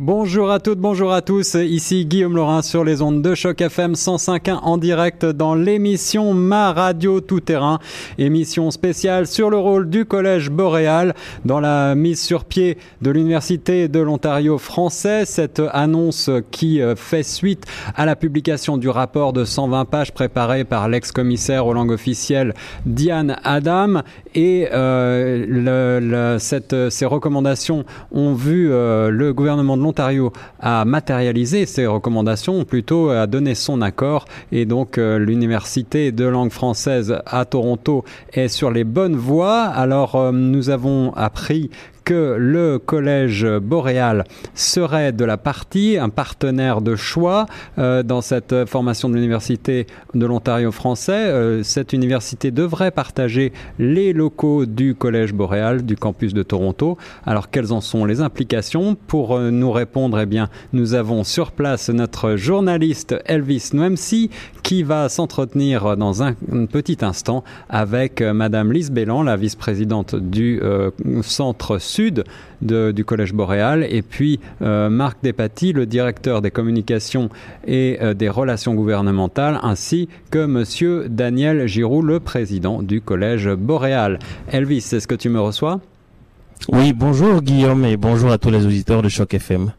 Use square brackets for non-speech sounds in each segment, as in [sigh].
Bonjour à toutes, bonjour à tous. Ici Guillaume Laurin sur les ondes de Choc FM 105.1 en direct dans l'émission Ma Radio Tout Terrain. Émission spéciale sur le rôle du Collège Boréal dans la mise sur pied de l'Université de l'Ontario français. Cette annonce qui euh, fait suite à la publication du rapport de 120 pages préparé par l'ex-commissaire aux langues officielles Diane Adam. Et euh, ces recommandations ont vu euh, le gouvernement de l'Ontario a matérialisé ses recommandations, plutôt a donné son accord et donc euh, l'université de langue française à Toronto est sur les bonnes voies. Alors euh, nous avons appris que le collège boréal serait de la partie, un partenaire de choix euh, dans cette formation de l'université de l'Ontario français. Euh, cette université devrait partager les locaux du collège boréal du campus de Toronto. Alors quelles en sont les implications? Pour euh, nous répondre, eh bien, nous avons sur place notre journaliste Elvis Noemsi qui va s'entretenir dans un, petit instant avec Madame Lise Bélan, la vice-présidente du centre sud de, du Collège Boréal, et puis euh, Marc Despaty, le directeur des communications et euh, des relations gouvernementales, ainsi que Monsieur Daniel Giroux, le président du Collège Boréal. Elvis, est-ce que tu me reçois? Oui, bonjour Guillaume et bonjour à tous les auditeurs de Choc FM.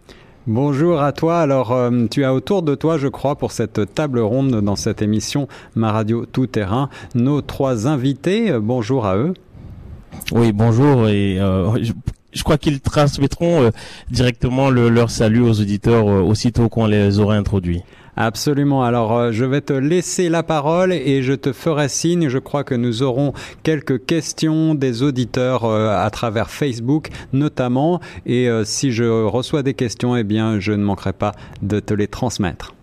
Bonjour à toi. Alors, euh, tu as autour de toi, je crois, pour cette table ronde dans cette émission Ma Radio Tout Terrain, nos trois invités. Bonjour à eux. Oui, bonjour. Et euh, je, crois qu'ils transmettront euh, directement le, leur salut aux auditeurs euh, aussitôt qu'on les aura introduits. Absolument. Alors, je vais te laisser la parole et je te ferai signe. Je crois que nous aurons quelques questions des auditeurs à travers Facebook, notamment. Et si je reçois des questions, eh bien, je ne manquerai pas de te les transmettre.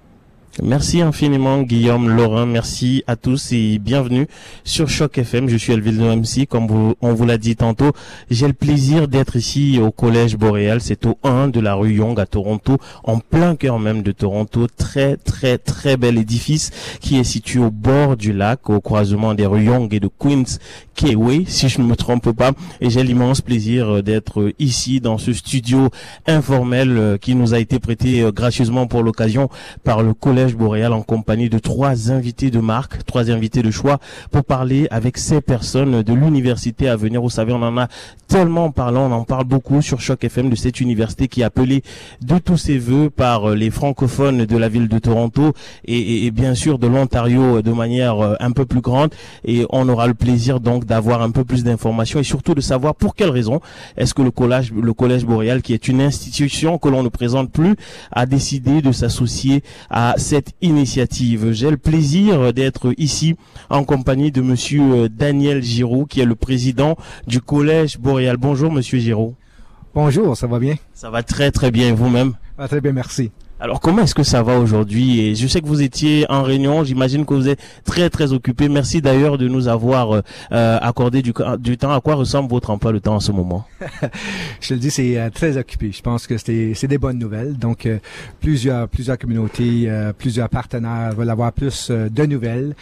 Merci infiniment Guillaume Laurent, merci à tous et bienvenue sur Choc FM. Je suis Elville MC, comme vous, on vous l'a dit tantôt. J'ai le plaisir d'être ici au Collège Boréal, c'est au 1 de la rue Young à Toronto, en plein cœur même de Toronto. Très très très bel édifice qui est situé au bord du lac, au croisement des rues Young et de Queens Keyway, si je ne me trompe pas. Et j'ai l'immense plaisir d'être ici dans ce studio informel qui nous a été prêté gracieusement pour l'occasion par le Collège Boréal en compagnie de trois invités de marque, trois invités de choix pour parler avec ces personnes de l'université à venir. Vous savez, on en a tellement parlé, on en parle beaucoup sur Choc FM de cette université qui est appelée de tous ses voeux par les francophones de la ville de Toronto et bien sûr de l'Ontario de manière un peu plus grande. Et on aura le plaisir donc d'avoir un peu plus d'informations et surtout de savoir pour quelles raisons est-ce que le collège, le collège Boréal, qui est une institution que l'on ne présente plus, a décidé de s'associer à cette initiative. J'ai le plaisir d'être ici en compagnie de monsieur Daniel Giraud, qui est le président du Collège Boréal. Bonjour, monsieur Giraud. Bonjour, ça va bien? Ça va très très bien, vous-même? Ah, très bien, merci. Alors comment est-ce que ça va aujourd'hui? Et je sais que vous étiez en réunion, j'imagine que vous êtes très très occupé. Merci d'ailleurs de nous avoir euh, accordé du, du, temps. À quoi ressemble votre emploi de temps en ce moment? [laughs] Je te le dis, c'est euh, très occupé. Je pense que c'est des bonnes nouvelles. Donc euh, plusieurs plusieurs communautés, euh, plusieurs partenaires veulent avoir plus euh, de nouvelles,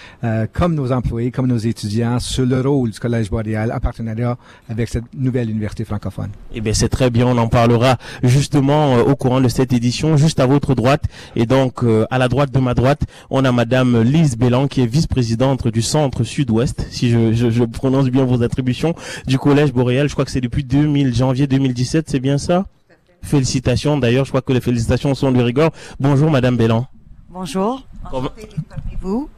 comme nos employés, comme nos étudiants, sur le rôle du Collège Boréal en partenariat avec cette nouvelle université francophone. Eh bien c'est très bien, on en parlera justement au courant de cette édition, juste à votre droite. Et donc euh, à la droite de ma droite on a madame Lise Bélan qui est vice-présidente du centre sud-ouest si je, je, prononce bien vos attributions du collège boréal. Je crois que c'est depuis 2000 janvier 2017 c'est bien ça? Félicitations. D'ailleurs je crois que les félicitations sont de rigueur. Bonjour madame Bélan Bonjour. vous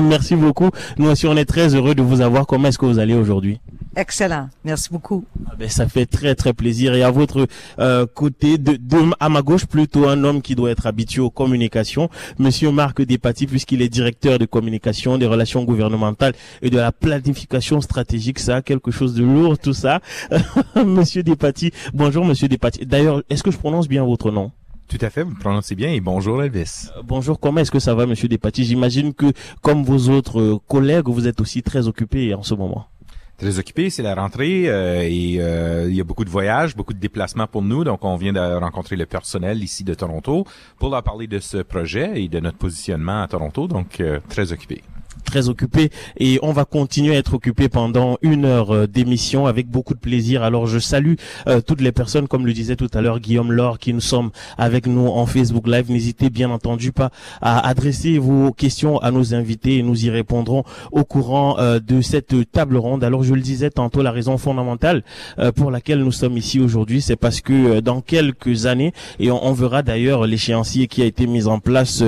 Merci beaucoup. Nous aussi, on est très heureux de vous avoir. Comment est-ce que vous allez aujourd'hui? Excellent. Merci beaucoup. Ah ben, ça fait très très plaisir. Et à votre euh, côté, de, de, à ma gauche, plutôt un homme qui doit être habitué aux communications, Monsieur Marc Despaty, puisqu'il est directeur de communication, des relations gouvernementales et de la planification stratégique. Ça, quelque chose de lourd, tout ça. [laughs] Monsieur Despaty. Bonjour, Monsieur Despaty. D'ailleurs, est-ce que je prononce bien votre nom? Tout à fait, vous prononcez bien et bonjour Elvis. Euh, bonjour, comment est-ce que ça va Monsieur Despaty J'imagine que comme vos autres euh, collègues, vous êtes aussi très occupé en ce moment. Très occupé, c'est la rentrée euh, et euh, il y a beaucoup de voyages, beaucoup de déplacements pour nous. Donc on vient de rencontrer le personnel ici de Toronto pour leur parler de ce projet et de notre positionnement à Toronto. Donc euh, très occupé. Très occupé et on va continuer à être occupé pendant une heure euh, d'émission avec beaucoup de plaisir. Alors je salue euh, toutes les personnes, comme le disait tout à l'heure Guillaume Laure, qui nous sommes avec nous en Facebook Live. N'hésitez bien entendu pas à adresser vos questions à nos invités et nous y répondrons au courant euh, de cette table ronde. Alors je le disais tantôt, la raison fondamentale pour laquelle nous sommes ici aujourd'hui, c'est parce que dans quelques années, et on, verra d'ailleurs l'échéancier qui a été mis en place,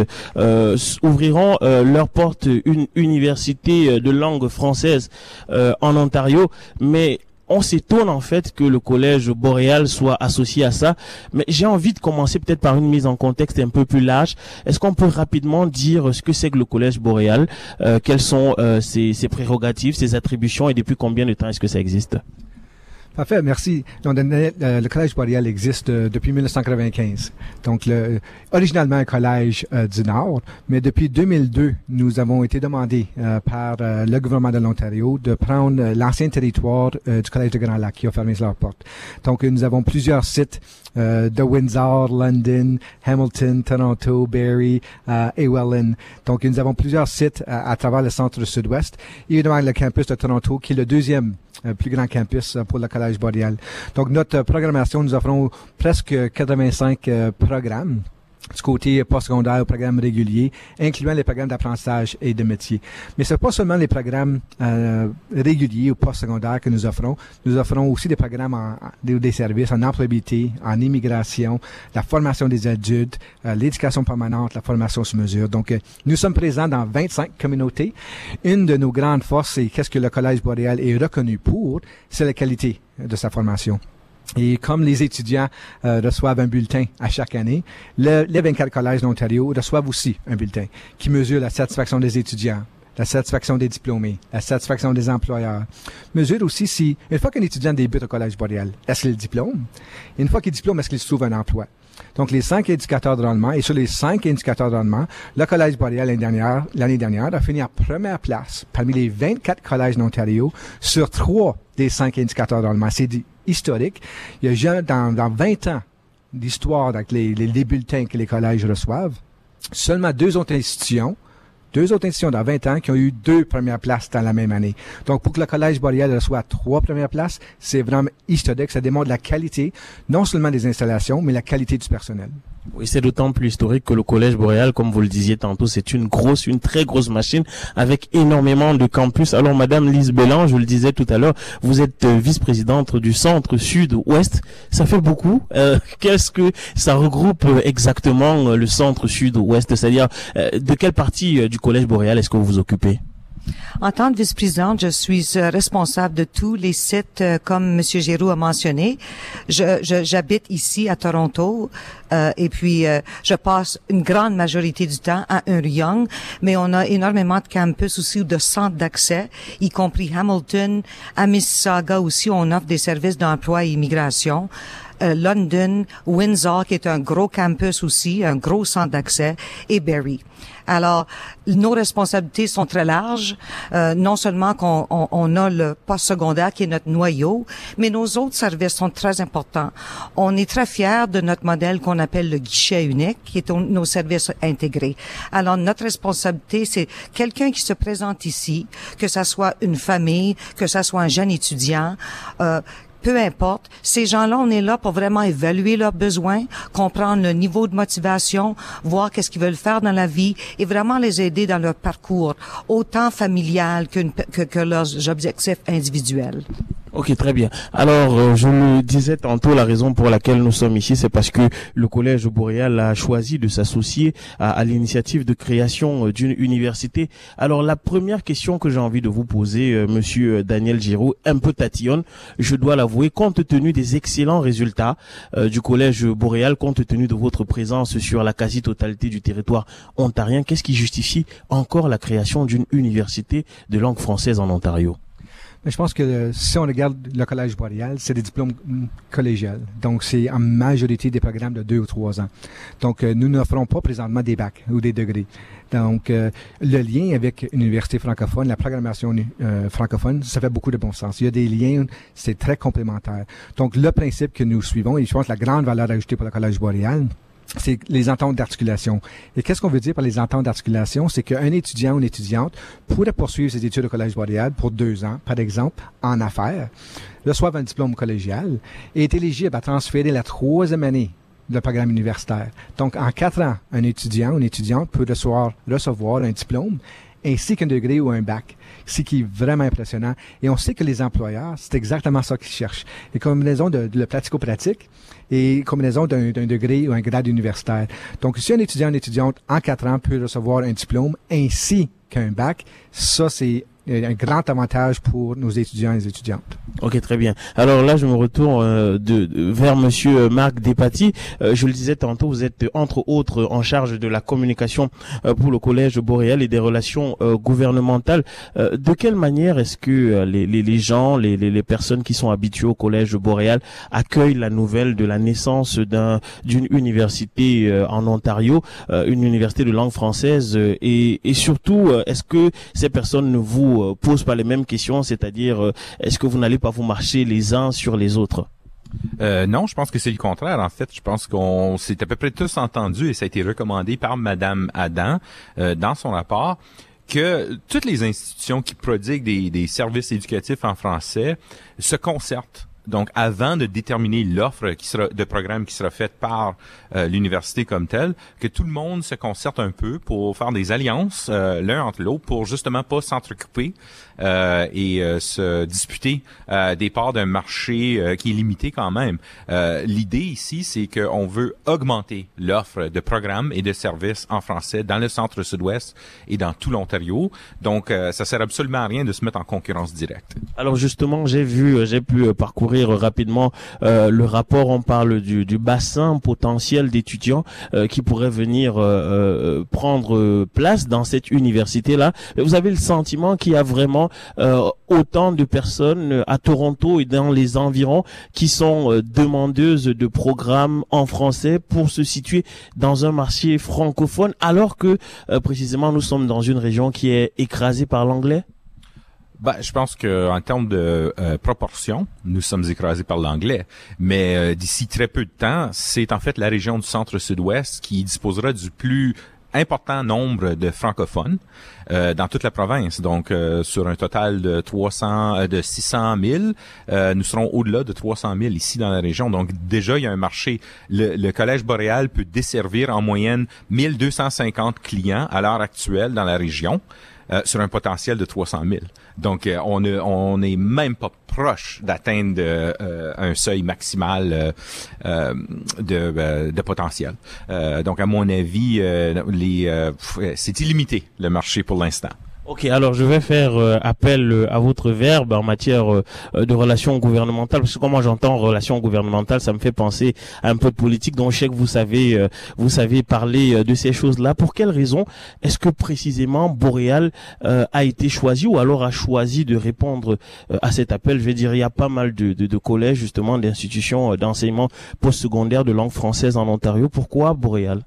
ouvriront leurs portes une université euh, de langue française euh, en Ontario, mais on s'étonne en fait que le collège boréal soit associé à ça. Mais j'ai envie de commencer peut-être par une mise en contexte un peu plus large. Est-ce qu'on peut rapidement dire ce que c'est que le collège boréal, euh, quelles sont ses, ses, prérogatives, ses attributions et depuis combien de temps est-ce que ça existe? Parfait, merci. Donc, le, Collège boréal existe euh, depuis 1995. Donc, le, originalement un collège euh, du Nord, mais depuis 2002, nous avons été demandés euh, par le gouvernement de l'Ontario de prendre l'ancien territoire du Collège de Grand Lac qui a fermé leurs portes. Donc, nous avons plusieurs sites de Windsor, London, Hamilton, Toronto, Barrie et Welland. Donc, nous avons plusieurs sites à travers le centre sud-ouest. Évidemment, le campus de Toronto, qui est le deuxième plus grand campus pour le Collège boréal. Donc, notre programmation, nous offrons presque 85 euh, programmes du côté postsecondaire au programme régulier, incluant les programmes d'apprentissage et de métier. Mais ce n'est pas seulement les programmes euh, réguliers ou postsecondaires que nous offrons. Nous offrons aussi des programmes en, des, services en employabilité, en immigration, la formation des adultes, euh, l'éducation permanente, la formation sur mesure. Donc, euh, nous sommes présents dans 25 communautés. Une de nos grandes forces, et qu'est-ce que le Collège boréal est reconnu pour, c'est la qualité de sa formation. Et comme les étudiants euh, reçoivent un bulletin à chaque année, le, les 24 collèges d'Ontario reçoivent aussi un bulletin qui mesure la satisfaction des étudiants, la satisfaction des diplômés, la satisfaction des employeurs. Mesure aussi si, une fois qu'un étudiant débute au Collège boréal, est-ce qu'il diplôme? Une fois qu'il diplôme, est-ce qu'il se trouve un emploi? Donc, les cinq indicateurs de rendement, et sur les cinq indicateurs de rendement, le Collège boréal l'année dernière, l'année dernière a fini en première place parmi les 24 collèges d'Ontario sur trois des cinq indicateurs de rendement. C'est historique. Il y a jamais, dans, dans 20 ans d'histoire avec les, les, bulletins que les collèges reçoivent, seulement deux autres institutions deux autres institutions dans 20 ans qui ont eu deux premières places dans la même année. Donc, pour que le Collège boréal reçoive trois premières places, c'est vraiment historique. Ça démontre la qualité, non seulement des installations, mais la qualité du personnel. Oui, c'est d'autant plus historique que le Collège Boréal, comme vous le disiez tantôt, c'est une grosse, une très grosse machine avec énormément de campus. Alors, Madame Lise Bélan, je le disais tout à l'heure, vous êtes euh, vice-présidente du Centre Sud-Ouest. Ça fait beaucoup. Euh, [laughs] qu'est-ce que ça regroupe euh, exactement le Centre Sud-Ouest? C'est-à-dire, de quelle partie du Collège Boréal est-ce que vous vous occupez? En tant que vice-présidente, je suis euh, responsable de tous les sites, euh, comme M. Giroux a mentionné. J'habite ici à Toronto euh, et puis je passe une grande majorité du temps à Young, mais on a énormément de campus aussi ou de centres d'accès, y compris Hamilton, à Mississauga aussi, on offre des services d'emploi et immigration. London, Windsor, qui est un gros campus aussi, un gros centre d'accès, et Barrie. Alors, nos responsabilités sont très larges. Euh, non seulement qu'on on, a le poste secondaire qui est notre noyau, mais nos autres services sont très importants. On est très fiers de notre modèle qu'on appelle le guichet unique, qui est nos services intégrés. Alors, notre responsabilité, c'est quelqu'un qui se présente ici, que ça soit une famille, que ça soit un jeune étudiant, euh, peu importe, ces gens-là, on est là pour vraiment évaluer leurs besoins, comprendre le niveau de motivation, voir qu'est-ce qu'ils veulent faire dans la vie et vraiment les aider dans leur parcours, autant familial que, que, que leurs objectifs individuels. Ok, très bien. Alors, euh, je le disais tantôt, la raison pour laquelle nous sommes ici, c'est parce que le Collège Boréal a choisi de s'associer à, l'initiative de création euh, d'une université. Alors, la première question que j'ai envie de vous poser, euh, Monsieur Daniel Giraud, un peu tatillonne, je dois l'avouer, compte tenu des excellents résultats du Collège Boréal, compte tenu de votre présence sur la quasi-totalité du territoire ontarien, qu'est-ce qui justifie encore la création d'une université de langue française en Ontario? Mais je pense que si on regarde le collège boréal, c'est des diplômes collégiales. Donc, c'est en majorité des programmes de deux ou trois ans. Donc, euh, nous n'offrons pas présentement des bacs ou des degrés. Donc, euh, le lien avec l'université francophone, la programmation euh, francophone, ça fait beaucoup de bon sens. Il y a des liens, c'est très complémentaire. Donc, le principe que nous suivons, et je pense que la grande valeur ajoutée pour le collège boréal, c'est les ententes d'articulation. Et qu'est-ce qu'on veut dire par les ententes d'articulation? C'est qu'un étudiant ou une étudiante pourrait poursuivre ses études au Collège Boréal pour deux ans, par exemple, en affaires, reçoivent un diplôme collégial et est éligible à transférer la troisième année de programme universitaire. Donc, en quatre ans, un étudiant ou une étudiante peut recevoir, recevoir un diplôme ainsi qu'un degré ou un bac, ce qui est vraiment impressionnant. Et on sait que les employeurs, c'est exactement ça qu'ils cherchent. Les combinaisons de, le pratico-pratique et combinaison d'un degré ou un grade universitaire. Donc, si un étudiant ou une étudiante en quatre ans peut recevoir un diplôme ainsi qu'un bac, ça, c'est un grand avantage pour nos étudiants et étudiantes. Ok, très bien. Alors là, je me retourne euh, de, vers Monsieur Marc Despaty. Euh, je le disais tantôt, vous êtes entre autres en charge de la communication euh, pour le Collège Boréal et des relations gouvernementales. de quelle manière est-ce que les, les, les, gens, les, les, personnes qui sont habituées au Collège Boréal accueillent la nouvelle de la naissance d'un d'une université en Ontario, une université de langue française et, et surtout, est-ce que ces personnes ne vous euh, pose pas les mêmes questions, c'est-à-dire euh, est-ce que vous n'allez pas vous marcher les uns sur les autres? Euh, non, je pense que c'est le contraire. En fait, je pense qu'on s'est à peu près tous entendu et ça a été recommandé par Madame Adam dans son rapport que toutes les institutions qui prodiguent des, des services éducatifs en français se concertent donc, avant de déterminer l'offre qui sera de programme qui sera faite par euh, l'université comme telle, que tout le monde se concerte un peu pour faire des alliances euh, l'un entre l'autre pour justement pas s'entrecouper et se disputer des parts d'un marché qui est limité quand même. L'idée ici, c'est qu'on veut augmenter l'offre de programmes et de services en français dans le centre sud-ouest et dans tout l'Ontario. Donc, ça sert absolument à rien de se mettre en concurrence directe. Alors justement, j'ai vu, j'ai pu parcourir rapidement euh, le rapport. On parle du, bassin potentiel d'étudiants euh, qui pourraient venir euh, prendre place dans cette université-là. Vous avez le sentiment qu'il y a vraiment autant de personnes à Toronto et dans les environs qui sont demandeuses de programmes en français pour se situer dans un marché francophone alors que précisément nous sommes dans une région qui est écrasée par l'anglais? Ben, je pense que en termes de euh, proportion, nous sommes écrasés par l'anglais. Mais euh, d'ici très peu de temps, c'est en fait la région du centre-sud-ouest qui disposera du plus important nombre de francophones euh, dans toute la province. Donc, sur un total de 300, de 600 000, nous serons au-delà de 300 000 ici dans la région. Donc, déjà, il y a un marché. Le, le Collège boréal peut desservir en moyenne 1250 clients à l'heure actuelle dans la région. Euh, sur un potentiel de 300 000. Donc, euh, on n'est on est même pas proche d'atteindre euh, un seuil maximal de, de, potentiel. donc, à mon avis, les c'est illimité le marché pour l'instant. Ok, alors je vais faire euh, appel euh, à votre verbe en matière euh, de relations gouvernementales, parce que quand moi j'entends relations gouvernementales, ça me fait penser à un peu de politique. Donc je sais que vous savez, vous savez parler de ces choses-là. Pour quelle raison est-ce que précisément Boréal a été choisi ou alors a choisi de répondre à cet appel? Je vais dire, il y a pas mal de, de, de collèges justement, d'institutions d'enseignement postsecondaire de langue française en Ontario. Pourquoi Boréal?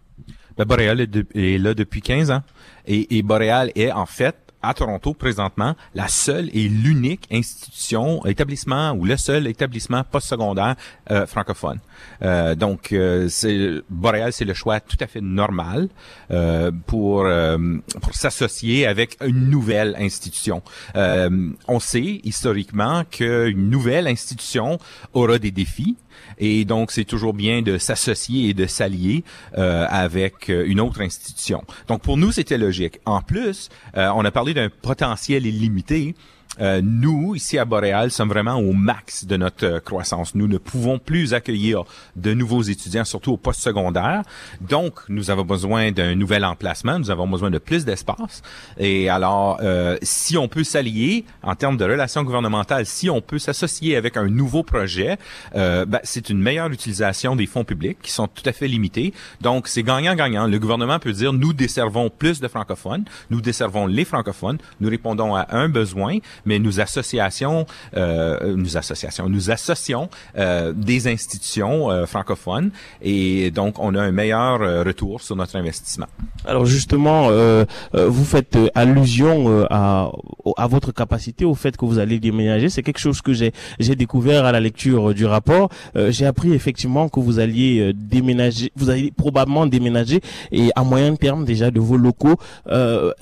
Ben, Boréal est, est, là depuis 15 ans. Et, et Boréal est en fait à Toronto présentement la seule et l'unique institution, établissement ou le seul établissement postsecondaire euh, francophone. Euh, donc, euh, c'est Boréal, c'est le choix tout à fait normal euh, pour euh, pour s'associer avec une nouvelle institution. on sait historiquement qu'une nouvelle institution aura des défis. Et donc, c'est toujours bien de s'associer et de s'allier euh, avec une autre institution. Donc, pour nous, c'était logique. En plus, on a parlé d'un potentiel illimité. Euh, nous, ici à Boréal, sommes vraiment au max de notre euh, croissance. Nous ne pouvons plus accueillir de nouveaux étudiants, surtout au post-secondaire. Donc, nous avons besoin d'un nouvel emplacement. Nous avons besoin de plus d'espace. Et alors, euh, si on peut s'allier en termes de relations gouvernementales, si on peut s'associer avec un nouveau projet, ben, c'est une meilleure utilisation des fonds publics qui sont tout à fait limités. Donc, c'est gagnant-gagnant. Le gouvernement peut dire, nous desservons plus de francophones, nous desservons les francophones, nous répondons à un besoin, mais nous associations, euh, nous associations, nous associons euh, des institutions euh, francophones et donc on a un meilleur retour sur notre investissement. Alors justement, euh, euh, vous faites euh, allusion à, à votre capacité, au fait que vous allez déménager. C'est quelque chose que j'ai j'ai découvert à la lecture du rapport. j'ai appris effectivement que vous alliez déménager, vous allez probablement déménager et à moyen terme déjà de vos locaux.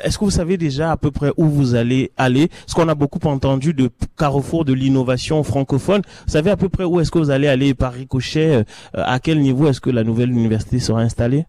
Est-ce que vous savez déjà à peu près où vous allez aller? Ce qu'on a beaucoup entendu de carrefour de l'innovation francophone. Vous savez à peu près où est-ce que vous allez aller par ricochet À quel niveau est-ce que la nouvelle université sera installée?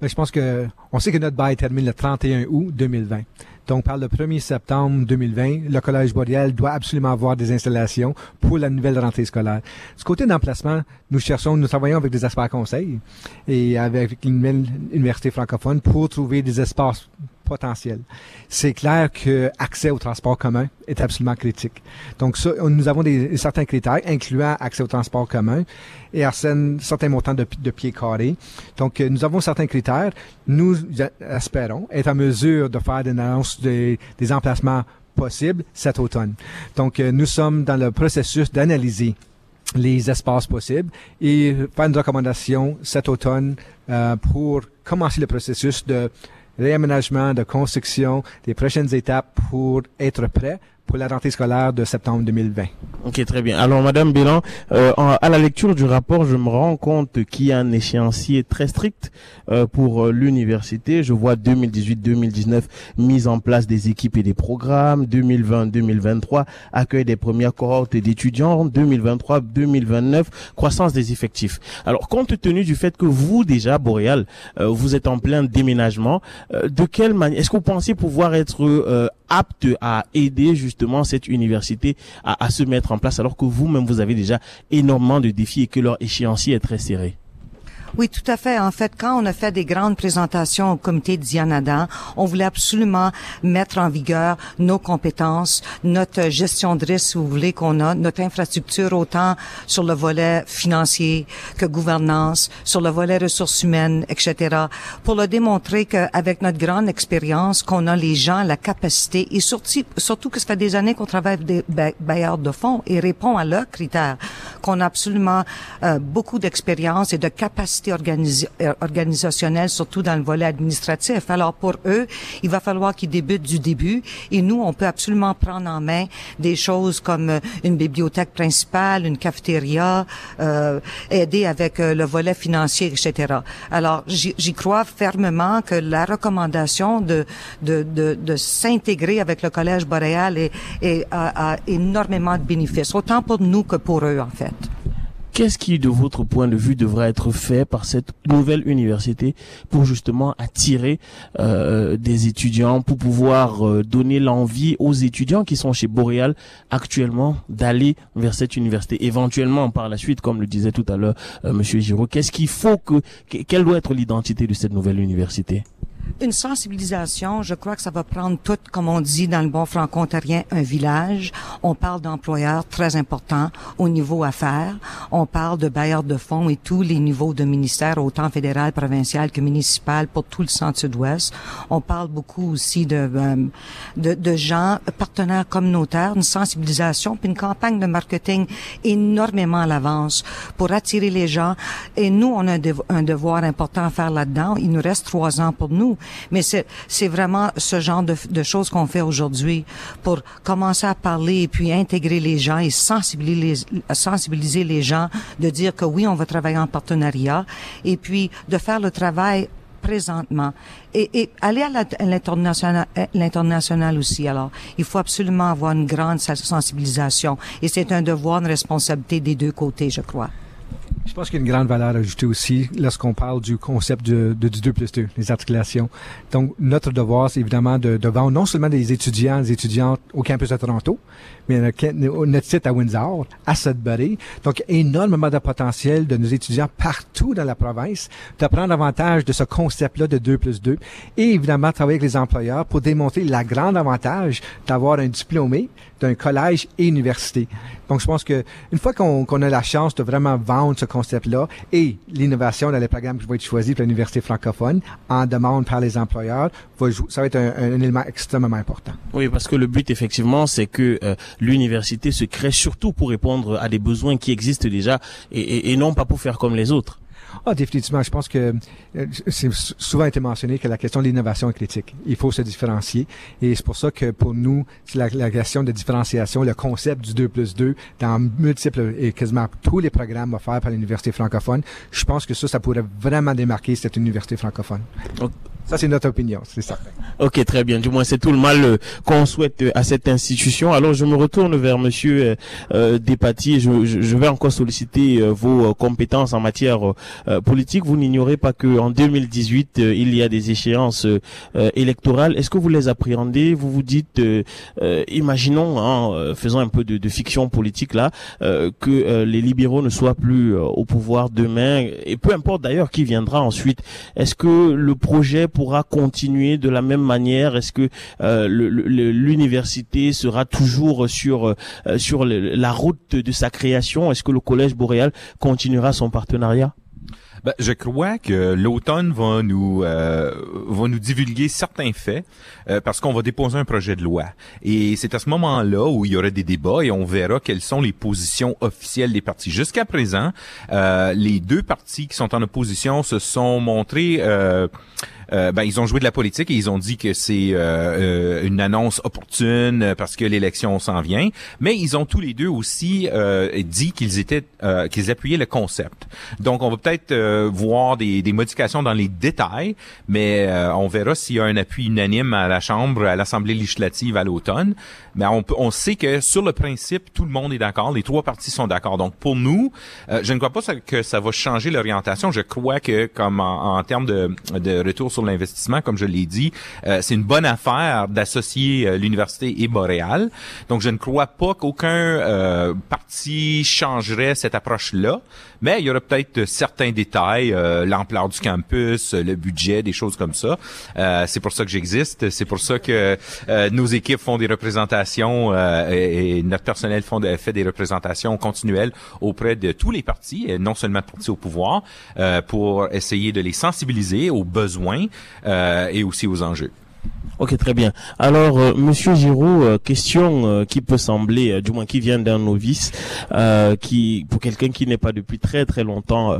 Je pense que on sait que notre bail termine le 31 août 2020. Donc, par le 1er septembre 2020, le Collège Boréal doit absolument avoir des installations pour la nouvelle rentrée scolaire. Ce côté d'emplacement, nous cherchons, nous travaillons avec des experts conseils et avec une université francophone pour trouver des espaces potentiel. C'est clair que accès au transport commun est absolument critique. Donc ça, nous avons des, certains critères, incluant accès au transport commun et un certain montant de, de pieds carrés. Donc euh, nous avons certains critères. Nous espérons être en mesure de faire des annonces des, des emplacements possibles cet automne. Donc euh, nous sommes dans le processus d'analyser les espaces possibles et faire une recommandation cet automne euh, pour commencer le processus de réaménagement, de construction, des prochaines étapes pour être prêt pour la rentrée scolaire de septembre 2020. Ok, très bien. Alors, Madame Bélan, euh, à la lecture du rapport, je me rends compte qu'il y a un échéancier très strict euh, pour euh, l'université. Je vois 2018-2019 mise en place des équipes et des programmes, 2020-2023 accueil des premières cohortes d'étudiants, 2023-2029 croissance des effectifs. Alors, compte tenu du fait que vous déjà, Boréal, euh, vous êtes en plein déménagement, de quelle manière est-ce que vous pensez pouvoir être apte à aider justement cette université à, à se mettre en place alors que vous-même vous avez déjà énormément de défis et que leur échéancier est très serré oui, tout à fait. En fait, quand on a fait des grandes présentations au comité de Dianadan, on voulait absolument mettre en vigueur nos compétences, notre gestion de risque, si vous voulez, qu'on a, notre infrastructure autant sur le volet financier que gouvernance, sur le volet ressources humaines, etc., pour le démontrer qu'avec notre grande expérience, qu'on a les gens, la capacité, et surtout, surtout que ça fait des années qu'on travaille avec des bailleurs de fonds et répond à leurs critères, qu'on a absolument euh, beaucoup d'expérience et de capacité euh, surtout dans le volet administratif. Alors pour eux, il va falloir qu'ils débutent du début et nous, on peut absolument prendre en main des choses comme euh, une bibliothèque principale, une cafétéria, euh, aider avec euh, le volet financier, etc. Alors j'y crois fermement que la recommandation de, de, de, de s'intégrer avec le Collège boréal est, est, a énormément de bénéfices, autant pour nous que pour eux, en fait. Qu'est-ce qui, de votre point de vue, devrait être fait par cette nouvelle université pour justement attirer euh, des étudiants, pour pouvoir euh, donner l'envie aux étudiants qui sont chez Boréal actuellement d'aller vers cette université, éventuellement par la suite, comme le disait tout à l'heure euh, Monsieur Giraud? Qu'est-ce qu'il faut que, quelle doit être l'identité de cette nouvelle université? Une sensibilisation, je crois que ça va prendre tout, comme on dit dans le bon franco-ontarien, un village. On parle d'employeurs très importants au niveau affaires. On parle de bailleurs de fonds et tous les niveaux de ministère, autant fédéral, provincial que municipal, pour tout le centre-sud-ouest. On parle beaucoup aussi de, euh, de, de, gens, partenaires communautaires, une sensibilisation, puis une campagne de marketing énormément à l'avance pour attirer les gens. Et nous, on a un devoir important à faire là-dedans. Il nous reste trois ans pour nous. Mais c'est vraiment ce genre de, de choses qu'on fait aujourd'hui pour commencer à parler et puis intégrer les gens et sensibiliser les, sensibiliser les gens, de dire que oui, on va travailler en partenariat et puis de faire le travail présentement. Et, et aller à l'international l'international aussi. Alors il faut absolument avoir une grande sensibilisation et c'est un devoir une responsabilité des deux côtés je crois je pense qu'il y a une grande valeur ajoutée aussi lorsqu'on parle du concept de, du 2 plus 2, les articulations. Donc, notre devoir, c'est évidemment de, de vendre non seulement des étudiants, des étudiantes au campus de Toronto, mais notre, site à Windsor, à Sudbury. Donc, énormément de potentiel de nos étudiants partout dans la province de prendre avantage de ce concept-là de 2 plus 2 et évidemment travailler avec les employeurs pour démontrer la grande avantage d'avoir un diplômé d'un collège et université. Donc, je pense que une fois qu'on a la chance de vraiment vendre ce concept-là et l'innovation dans les programmes qui vont être choisis pour l'université francophone en demande par les employeurs, ça va être un, élément extrêmement important. Oui, parce que le but, effectivement, c'est que euh, l'université se crée surtout pour répondre à des besoins qui existent déjà et, et, et non pas pour faire comme les autres. Ah, définitivement. Je pense que euh, c'est souvent été mentionné que la question de l'innovation est critique. Il faut se différencier. Et c'est pour ça que pour nous, la, la question de différenciation, le concept du 2 plus 2 dans multiples et quasiment tous les programmes offerts par l'université francophone, je pense que ça, ça pourrait vraiment démarquer cette université francophone. Ça, c'est notre opinion, c'est ça. Ok, très bien. Du moins, c'est tout le mal euh, qu'on souhaite euh, à cette institution. Alors, je me retourne vers Monsieur euh, euh Despatie. Je, je, vais encore solliciter vos compétences en matière politique. Vous n'ignorez pas que en 2018, il y a des échéances électorales. Est-ce que vous les appréhendez? Vous vous dites, imaginons, hein, faisant un peu de, de fiction politique là, que les libéraux ne soient plus au pouvoir demain, et peu importe d'ailleurs qui viendra ensuite. Est-ce que le projet pourra continuer de la même manière? Est-ce que euh, l'université sera toujours sur euh, sur la route de sa création? Est-ce que le collège boréal continuera son partenariat? Ben, je crois que l'automne va nous euh, va nous divulguer certains faits parce qu'on va déposer un projet de loi. Et c'est à ce moment-là où il y aura des débats et on verra quelles sont les positions officielles des partis. Jusqu'à présent, les deux partis qui sont en opposition se sont montrés euh, ben, ils ont joué de la politique et ils ont dit que c'est euh, euh, une annonce opportune parce que l'élection s'en vient. Mais ils ont tous les deux aussi dit qu'ils étaient qu'ils appuyaient le concept. Donc, on va peut-être voir des, des, modifications dans les détails, mais on verra s'il y a un appui unanime à la Chambre, à l'Assemblée législative à l'automne. Mais on, on sait que sur le principe, tout le monde est d'accord. Les trois partis sont d'accord. Donc, pour nous, je ne crois pas que ça va changer l'orientation. Je crois que, comme en, en termes de, de retour sur l'investissement, comme je l'ai dit. Euh, c'est une bonne affaire d'associer euh, l'université et Boréal. Donc, je ne crois pas qu'aucun euh, parti changerait cette approche-là, mais il y aurait peut-être certains détails, l'ampleur du campus, le budget, des choses comme ça. c'est pour ça que j'existe. C'est pour ça que nos équipes font des représentations et, notre personnel fait des représentations continuelles auprès de tous les partis, et non seulement de partis au pouvoir, pour essayer de les sensibiliser aux besoins et aussi aux enjeux. Ok, très bien. Alors, euh, Monsieur Giraud, euh, question euh, qui peut sembler, du moins qui vient d'un novice, qui pour quelqu'un qui n'est pas depuis très très longtemps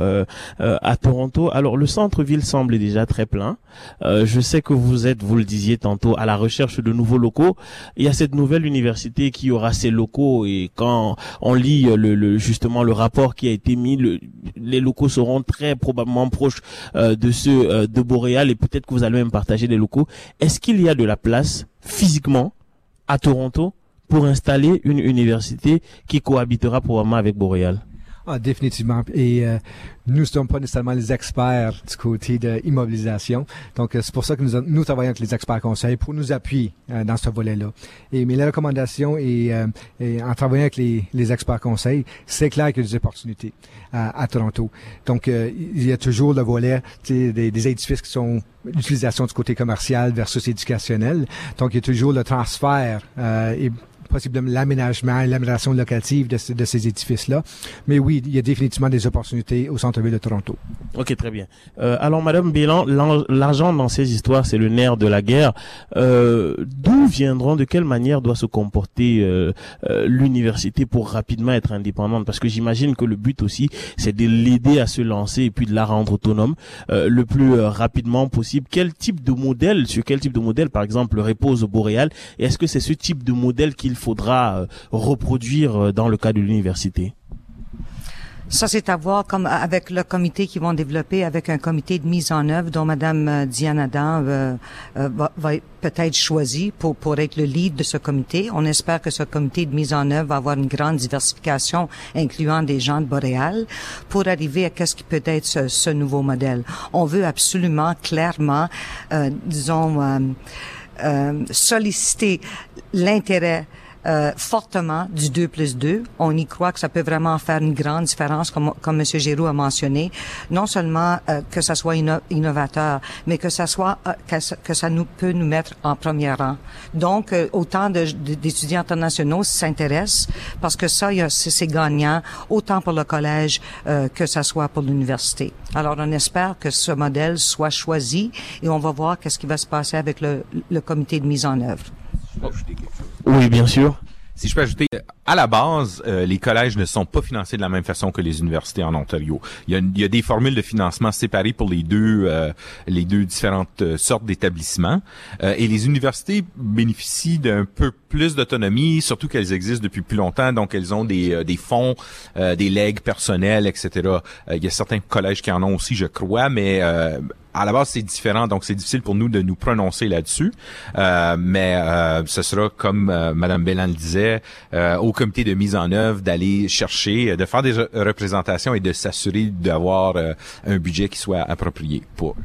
à Toronto. Alors, le centre-ville semble déjà très plein. je sais que vous êtes, vous le disiez tantôt, à la recherche de nouveaux locaux. Il y a cette nouvelle université qui aura ses locaux et quand on lit le, justement le rapport qui a été mis, les locaux seront très probablement proches de ceux de Boréal et peut-être que vous allez même partager des locaux. Est-ce qu'il y a de la place physiquement à Toronto pour installer une université qui cohabitera probablement avec Boréal? Ah, définitivement. Et euh, nous ne sommes pas nécessairement les experts du côté de immobilisation. Donc, euh, c'est pour ça que nous, nous travaillons avec les experts conseils pour nous appuyer euh, dans ce volet-là. Et mais la recommandation et, en travaillant avec les, les experts conseils, c'est clair qu'il y a des opportunités à, Toronto. Donc, il y a toujours le volet des, des édifices qui sont l'utilisation du côté commercial versus éducationnel. Donc, il y a toujours le transfert et possiblement l'aménagement l'amélioration locative de, ces édifices-là. Mais oui, il y a définitivement des opportunités au centre-ville de Toronto. Ok, très bien. Euh, alors, Madame Bélan, l'argent dans ces histoires, c'est le nerf de la guerre. Euh, D'où viendront, de quelle manière doit se comporter euh, euh l'université pour rapidement être indépendante? Parce que j'imagine que le but aussi, c'est de l'aider à se lancer et puis de la rendre autonome euh, le plus euh, rapidement possible. Quel type de modèle, sur quel type de modèle, par exemple, repose Boréal? Et est-ce que c'est ce type de modèle qu'il faudra euh, reproduire euh, dans le cas de l'université ça, c'est à voir comme avec le comité qu'ils vont développer, avec un comité de mise en œuvre dont Madame euh, Diane Adam va, va peut-être choisi pour, pour être le lead de ce comité. On espère que ce comité de mise en œuvre va avoir une grande diversification, incluant des gens de Boréal, pour arriver à qu'est-ce qui peut être ce, ce, nouveau modèle. On veut absolument, clairement, euh, disons, euh, euh, solliciter l'intérêt euh, fortement du 2 plus 2. On y croit que ça peut vraiment faire une grande différence, comme, comme M. Giroux a mentionné. Non seulement euh, que ça soit innovateur, mais que ça soit euh, que, ça, nous peut nous mettre en premier rang. Donc, autant d'étudiants internationaux s'intéressent parce que ça, c'est gagnant autant pour le collège que ça soit pour l'université. Alors, on espère que ce modèle soit choisi et on va voir qu'est-ce qui va se passer avec le, le comité de mise en œuvre. Oui, bien sûr. Si je peux ajouter, à la base, euh, les collèges ne sont pas financés de la même façon que les universités en Ontario. Il y a, il y a des formules de financement séparées pour les deux, euh, les deux différentes euh, sortes d'établissements. et les universités bénéficient d'un peu plus d'autonomie, surtout qu'elles existent depuis plus longtemps, donc elles ont des, des fonds, des legs personnels, etc. il y a certains collèges qui en ont aussi, je crois, mais à la base, c'est différent, donc c'est difficile pour nous de nous prononcer là-dessus. Euh, mais euh, ce sera, comme euh, Madame Bellan le disait, euh, au comité de mise en œuvre d'aller chercher, de faire des représentations et de s'assurer d'avoir un budget qui soit approprié pour.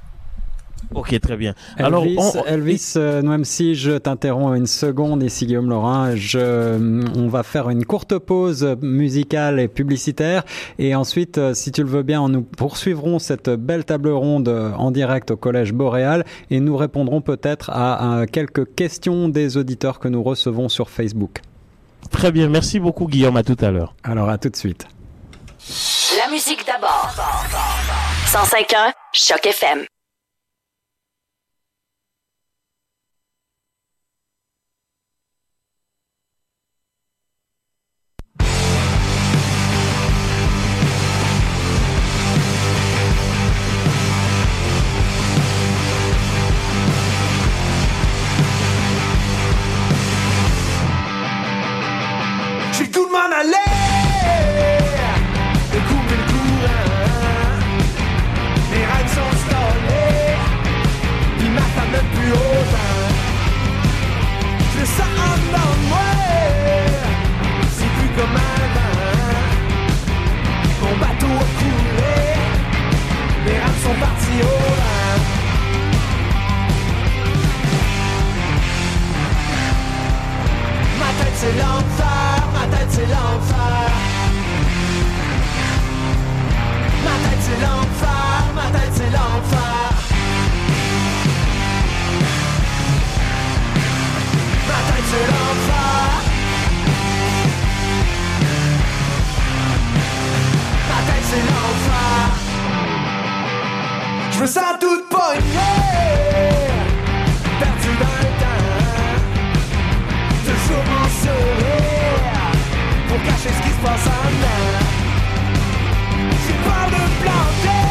Ok, très bien. Elvis, Alors, on... Elvis euh, si je t'interromps une seconde ici, Guillaume Laurin. Je, euh, on va faire une courte pause musicale et publicitaire. Et ensuite, euh, si tu le veux bien, nous poursuivrons cette belle table ronde euh, en direct au Collège Boréal et nous répondrons peut-être à, à quelques questions des auditeurs que nous recevons sur Facebook. Très bien. Merci beaucoup, Guillaume. À tout à l'heure. Alors, à tout de suite. La musique d'abord. 105.1 Choc FM. m'en aller. Le couper le courant. Mes rêves sont stallés Ils m'attendent même plus haut Je le sens en moi C'est plus comme avant Mon bateau a coulé. Mes rêves sont partis au vin. vent c'est l'enfer tête c'est l'enfer. Ma tête c'est l'enfer, ma tête c'est l'enfer. Ma tête c'est l'enfer. Ma tête c'est l'enfer. Je me sens toute poignée. cacher ce qui se passe en elle. J'ai peur de planter,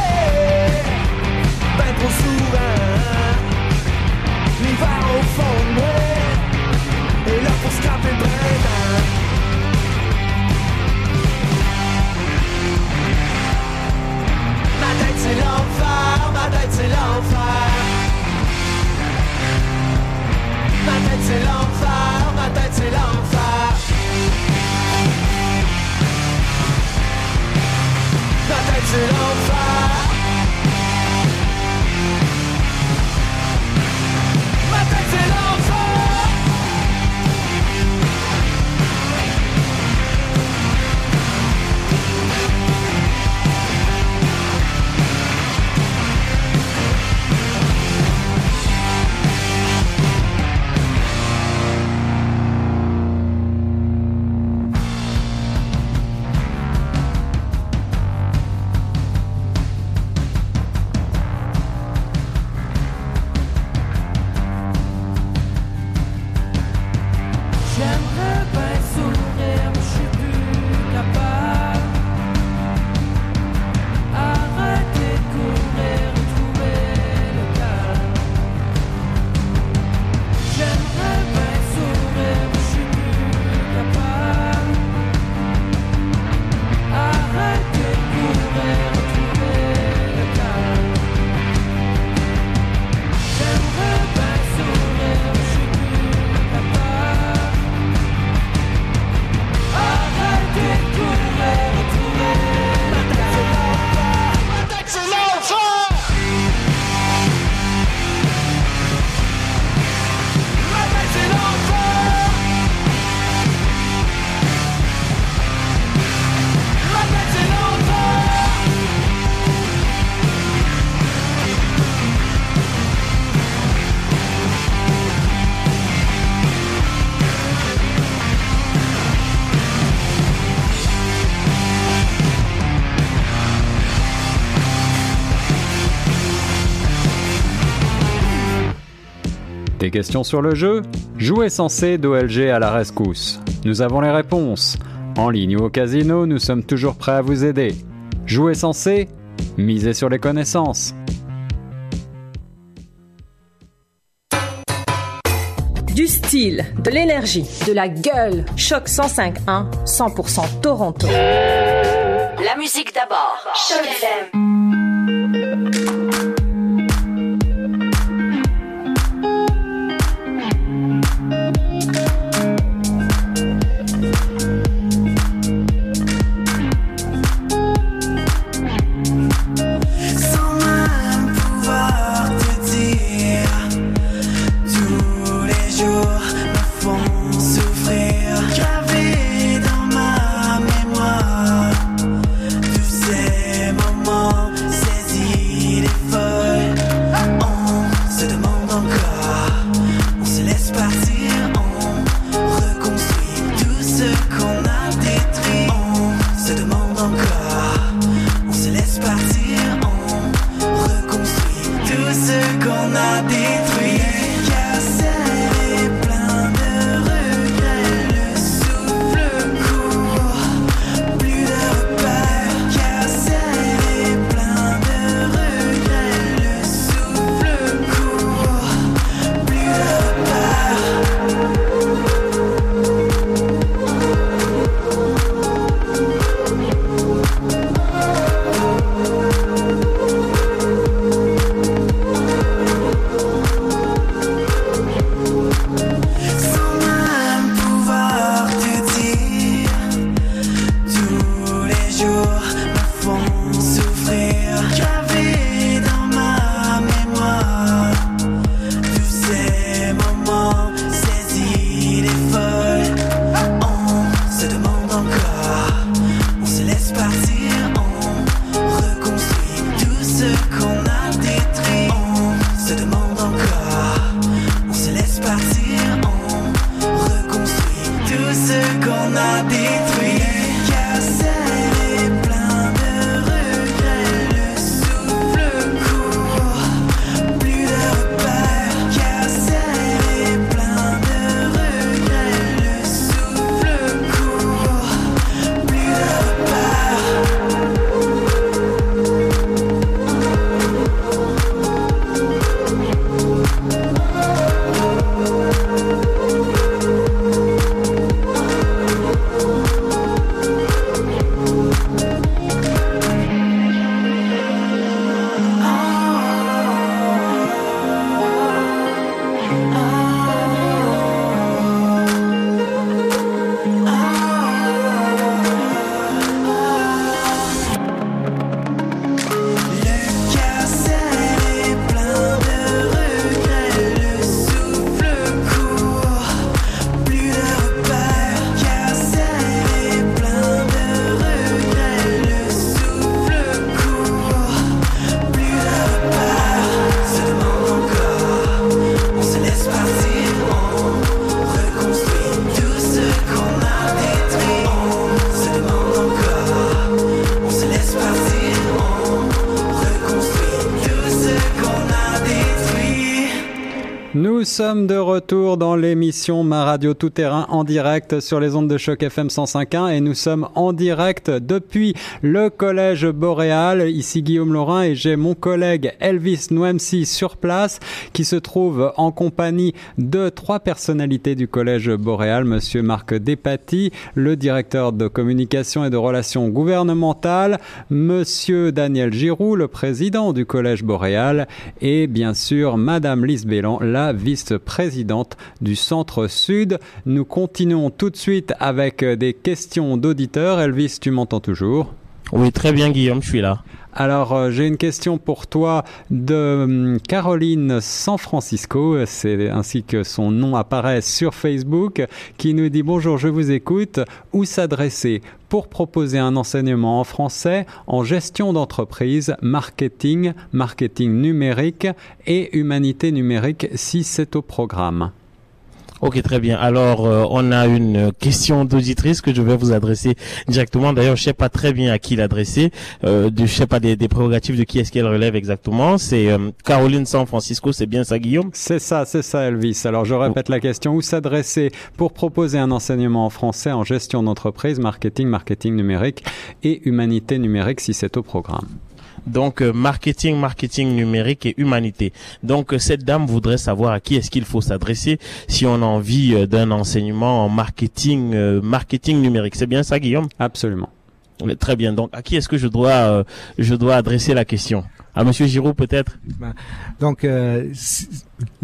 ben trop souvent. L'hiver au fond de moi. Questions sur le jeu Jouer censé d'OLG à la rescousse. Nous avons les réponses. En ligne ou au casino, nous sommes toujours prêts à vous aider. Jouer censé Misez sur les connaissances. Du style, de l'énergie, de la gueule. Choc 105.1, 100% Toronto. La musique d'abord. Choc FM. Tout ce qu'on sommes de retour dans Ma Radio Tout Terrain en direct sur les ondes de choc FM 105.1 et nous sommes en direct depuis le collège Boréal. Ici Guillaume Laurin et j'ai mon collègue Elvis Noemsi sur place qui se trouve en compagnie de trois personnalités du collège Boréal. Monsieur Marc Despaty, le directeur de communication et de relations gouvernementales. Monsieur Daniel Giroux, le président du collège Boréal et bien sûr Madame Lise Bélan, la vice-présidente du Centre Sud. Nous continuons tout de suite avec des questions d'auditeurs. Elvis, tu m'entends toujours? Oui, très bien Guillaume, je suis là. Alors, euh, j'ai une question pour toi de hum, Caroline San Francisco, c'est ainsi que son nom apparaît sur Facebook, qui nous dit bonjour, je vous écoute. Où s'adresser pour proposer un enseignement en français en gestion d'entreprise, marketing, marketing numérique et humanité numérique si c'est au programme? Ok, très bien. Alors, euh, on a une question d'auditrice que je vais vous adresser directement. D'ailleurs, je sais pas très bien à qui l'adresser. Euh, de, je sais pas des, des prérogatives de qui est-ce qu'elle relève exactement. C'est euh, Caroline San Francisco, c'est bien ça, Guillaume? C'est ça, c'est ça, Elvis. Alors, je répète la question. Où s'adresser pour proposer un enseignement en français en gestion d'entreprise, marketing, marketing numérique et humanité numérique si c'est au programme? Donc euh, marketing, marketing numérique et humanité. Donc euh, cette dame voudrait savoir à qui est-ce qu'il faut s'adresser si on a envie euh, d'un enseignement en marketing, euh, marketing numérique. C'est bien ça, Guillaume? Absolument. Oui, Très bien. Donc à qui est-ce que je dois, euh, je dois adresser la question? À Monsieur Giraud peut-être? Donc, euh, si-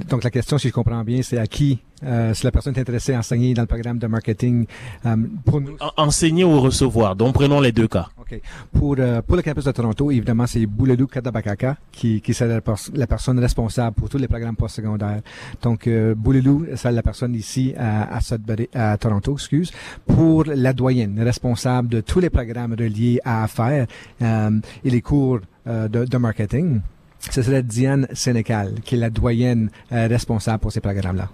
donc la question, si je comprends bien, c'est à qui, euh, si la personne est intéressée à enseigner dans le programme de marketing, euh, pour nous, En- Enseigner ou recevoir. Donc prenons les deux cas. OK. Pour, euh, pour le campus de Toronto, évidemment, c'est Bouledou Kadabakaka qui, qui la, pers- la personne responsable pour tous les programmes postsecondaires. Donc, euh, Bouledou, c'est la personne ici à, à, Sudbury- à Toronto, excuse, pour la doyenne, responsable de tous les programmes reliés à affaires euh, et les cours euh, de, de marketing. Ce serait Diane Sénécal, qui est la doyenne euh, responsable pour ces programmes-là.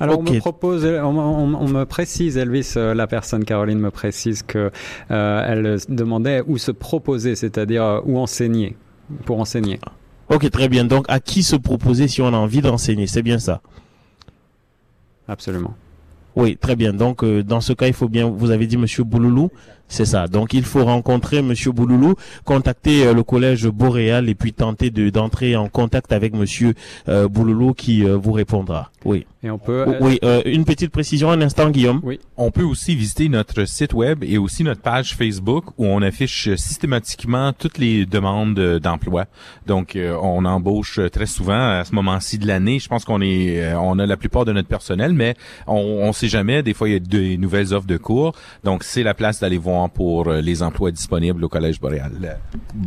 Alors on me propose, on, on- on me précise, Elvis, euh, la personne Caroline me précise que euh, elle demandait où se proposer, c'est-à-dire où enseigner, pour enseigner. Ok, très bien. Donc à qui se proposer si on a envie d'enseigner? C'est bien ça. Absolument. Oui, très bien. Donc, euh, dans ce cas, il faut bien, vous avez dit Monsieur Bouloulou, c'est ça. Donc, il faut rencontrer Monsieur Bouloulou, contacter euh, le collège Boréal et puis tenter de d'entrer en contact avec Monsieur euh, Bouloulou qui euh, vous répondra. Oui. Et on peut. Oui. euh, une petite précision, un instant, Guillaume. Oui. On peut aussi visiter notre site web et aussi notre page Facebook où on affiche systématiquement toutes les demandes d'emploi. Donc, euh, on embauche très souvent à ce moment-ci de l'année. Je pense qu'on est, euh, on a la plupart de notre personnel, mais on, on sait jamais. Des fois, il y a des nouvelles offres de cours. Donc, c'est la place d'aller voir pour euh, les emplois disponibles au Collège Boréal. Euh,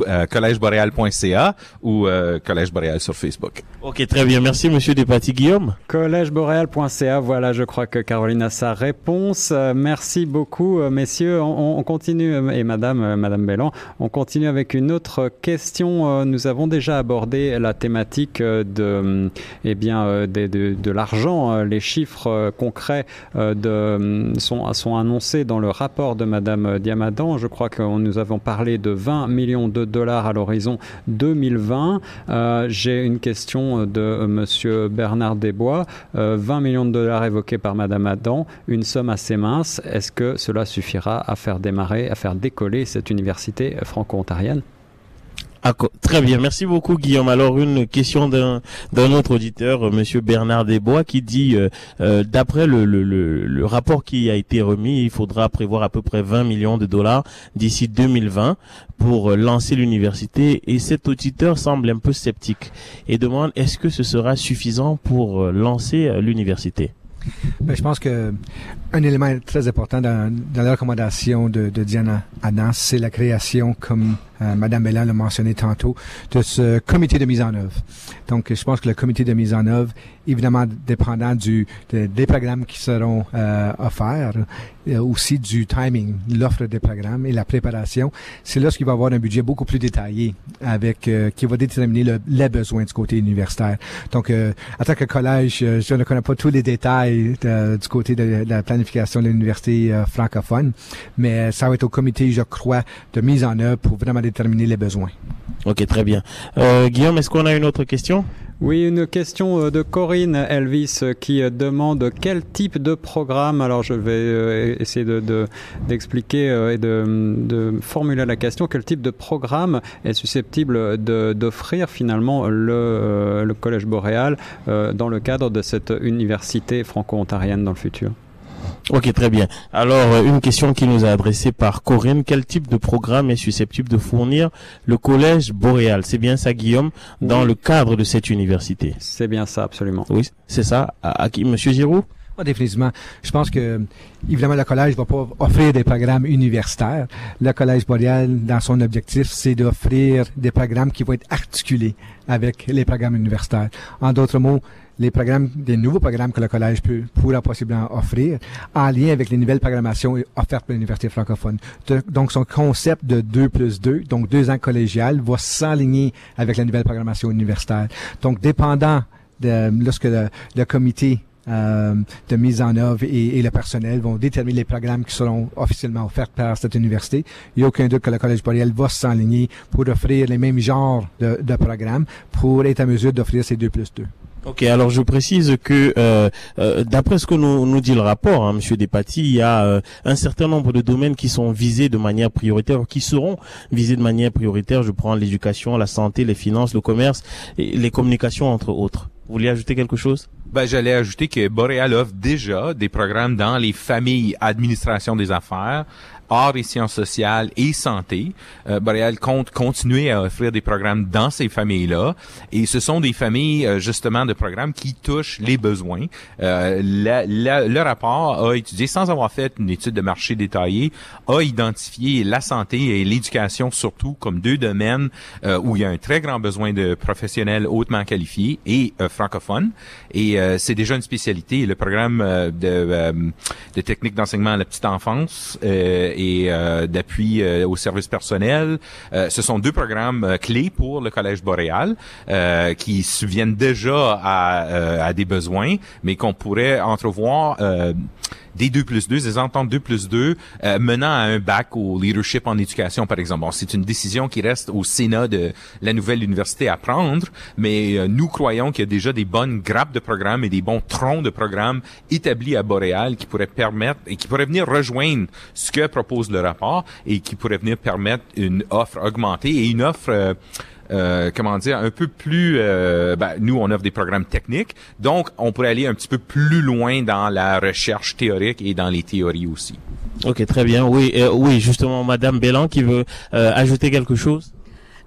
euh, collègeboréal.ca ou euh, Collège Boréal sur Facebook. Ok, très bien. Merci, Monsieur Despatie Guillaume? Collègeboréal.ca, voilà, je crois que Caroline a sa réponse. Euh, merci beaucoup, messieurs. On, on continue, et madame, euh, madame Bellan, on continue avec une autre question. Euh, Nous avons déjà abordé la thématique de, euh, eh bien, euh, de, de l'argent. Les chiffres concrets de, sont, sont annoncés dans le rapport de madame Diamadan. Je crois que nous avons parlé de 20 millions de dollars à l'horizon 2020. Euh, J'ai une question de euh, monsieur Bernard Desbois. Euh, 20 millions de dollars évoqués par Madame Adam, une somme assez mince. Est-ce que cela suffira à faire démarrer, à faire décoller cette université franco-ontarienne? co- très bien, merci beaucoup Guillaume. Alors une question d'un d'un autre auditeur, euh, Monsieur Bernard Desbois, qui dit euh, euh, d'après le, rapport qui a été remis, il faudra prévoir à peu près 20 millions de dollars d'ici 2020 pour lancer l'université. Et cet auditeur semble un peu sceptique et demande est-ce que ce sera suffisant pour lancer l'université? Ben, je pense que un élément très important dans, dans la recommandation de, Diana Adas, c'est la création, comme euh, Madame l'a mentionné tantôt, de ce comité de mise en œuvre. Donc, je pense que le comité de mise en œuvre, évidemment, dépendant du, de- des programmes qui seront euh, offerts, et aussi du timing, l'offre des programmes et la préparation, c'est là qu'il va avoir un budget beaucoup plus détaillé avec euh, qui va déterminer le- les besoins du côté universitaire. Donc, euh, en tant que collège, euh, je ne connais pas tous les détails de- du côté de, de la planification de l'université euh, francophone, mais ça va être au comité, je crois, de mise en œuvre pour vraiment déterminer les besoins. Ok, très bien. Euh, Guillaume, est-ce qu'on a une autre question? Oui, une question euh, de Corinne Elvis euh, qui euh, demande quel type de programme. Alors, je vais essayer de de- d'expliquer euh, et de, de formuler la question. Quel type de programme est susceptible de- d'offrir finalement le, le Collège Boréal dans le cadre de cette université franco-ontarienne dans le futur? Ok, très bien. Alors, euh, une question qui nous a adressée par Corinne. Quel type de programme est susceptible de fournir le collège boréal? C'est bien ça, Guillaume, dans Oui. le cadre de cette université. C'est bien ça, absolument. Oui, c'est ça. À, à qui? Monsieur Giroud? Pas définitivement. Je pense que, évidemment, le collège va pas offrir des programmes universitaires. Le collège boréal, dans son objectif, c'est d'offrir des programmes qui vont être articulés avec les programmes universitaires. En d'autres mots, les programmes, des nouveaux programmes que le collège peut, pourra possiblement offrir en lien avec les nouvelles programmations offertes par l'université francophone. Donc, son concept de 2 plus 2, donc deux ans collégial, va s'aligner avec la nouvelle programmation universitaire. Donc, dépendant de lorsque le, le comité euh, de mise en œuvre et, et le personnel vont déterminer les programmes qui seront officiellement offerts par cette université. Il n'y a aucun doute que le Collège Boréal va s'enligner pour offrir les mêmes genres de, de programmes pour être à mesure d'offrir ces 2 plus 2. Ok, alors je précise que euh, euh, d'après ce que nous, nous dit le rapport, hein, Monsieur Despatie, il y a euh, un certain nombre de domaines qui sont visés de manière prioritaire, qui seront visés de manière prioritaire. Je prends l'éducation, la santé, les finances, le commerce, et les communications entre autres. Vous voulez ajouter quelque chose? Ben, j'allais ajouter que Boréal offre déjà des programmes dans les familles administration des affaires, arts et sciences sociales et santé. Euh, compte continuer à offrir des programmes dans ces familles-là. Et ce sont des familles, euh, justement, de programmes qui touchent les besoins. Euh, la- la- le rapport a étudié, sans avoir fait une étude de marché détaillée, a identifié la santé et l'éducation surtout comme deux domaines euh, où il y a un très grand besoin de professionnels hautement qualifiés et euh, francophones. Et euh, c'est déjà une spécialité. Le programme de, de technique d'enseignement à la petite enfance euh, et euh, d'appui euh, au service personnel, euh, ce sont deux programmes clés pour le Collège Boréal qui subviennent déjà à, à des besoins, mais qu'on pourrait entrevoir des 2 plus 2, des ententes 2 plus 2 euh, menant à un bac au leadership en éducation, par exemple. Bon, c'est une décision qui reste au Sénat de la nouvelle université à prendre, mais euh, nous croyons qu'il y a déjà des bonnes grappes de programmes et des bons troncs de programmes établis à Boréal qui pourraient permettre et qui pourraient venir rejoindre ce que propose le rapport et qui pourraient venir permettre une offre augmentée et une offre euh, euh, comment dire, un peu plus, euh, ben, nous, on offre des programmes techniques, donc on pourrait aller un petit peu plus loin dans la recherche théorique et dans les théories aussi. Ok, très bien. Oui, euh, oui, justement, Madame Bélan qui veut euh, ajouter quelque chose.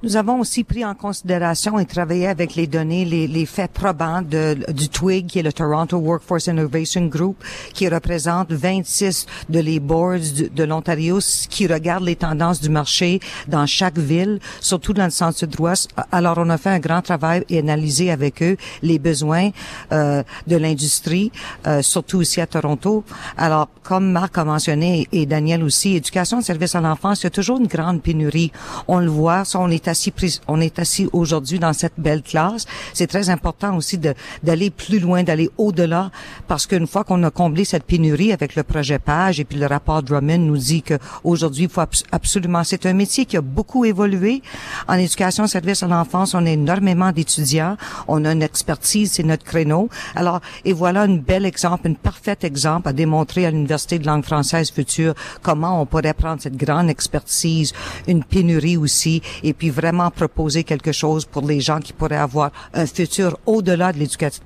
Nous avons aussi pris en considération et travaillé avec les données, les, les faits probants de, du TWIG, qui est le Toronto Workforce Innovation Group, qui représente 26 de les boards du- de l'Ontario, qui regardent les tendances du marché dans chaque ville, surtout dans le centre sud-ouest. Alors, on a fait un grand travail et analysé avec eux les besoins euh, de l'industrie, euh, surtout ici à Toronto. Alors, comme Marc a mentionné et Daniel aussi, éducation service à l'enfance, il y a toujours une grande pénurie. On le voit, on est assis, on est assis aujourd'hui dans cette belle classe. C'est très important aussi d'aller plus loin, d'aller au-delà, parce qu'une fois qu'on a comblé cette pénurie avec le projet Page et puis le rapport Drummond nous dit que aujourd'hui, il faut abs- absolument, c'est un métier qui a beaucoup évolué en éducation service à l'enfance. On a énormément d'étudiants, on a une expertise, c'est notre créneau. Alors, et voilà un bel exemple, un parfait exemple à démontrer à l'université de langue française future comment on pourrait prendre cette grande expertise, une pénurie aussi, et puis proposer quelque chose pour les gens qui pourraient avoir un futur au-delà de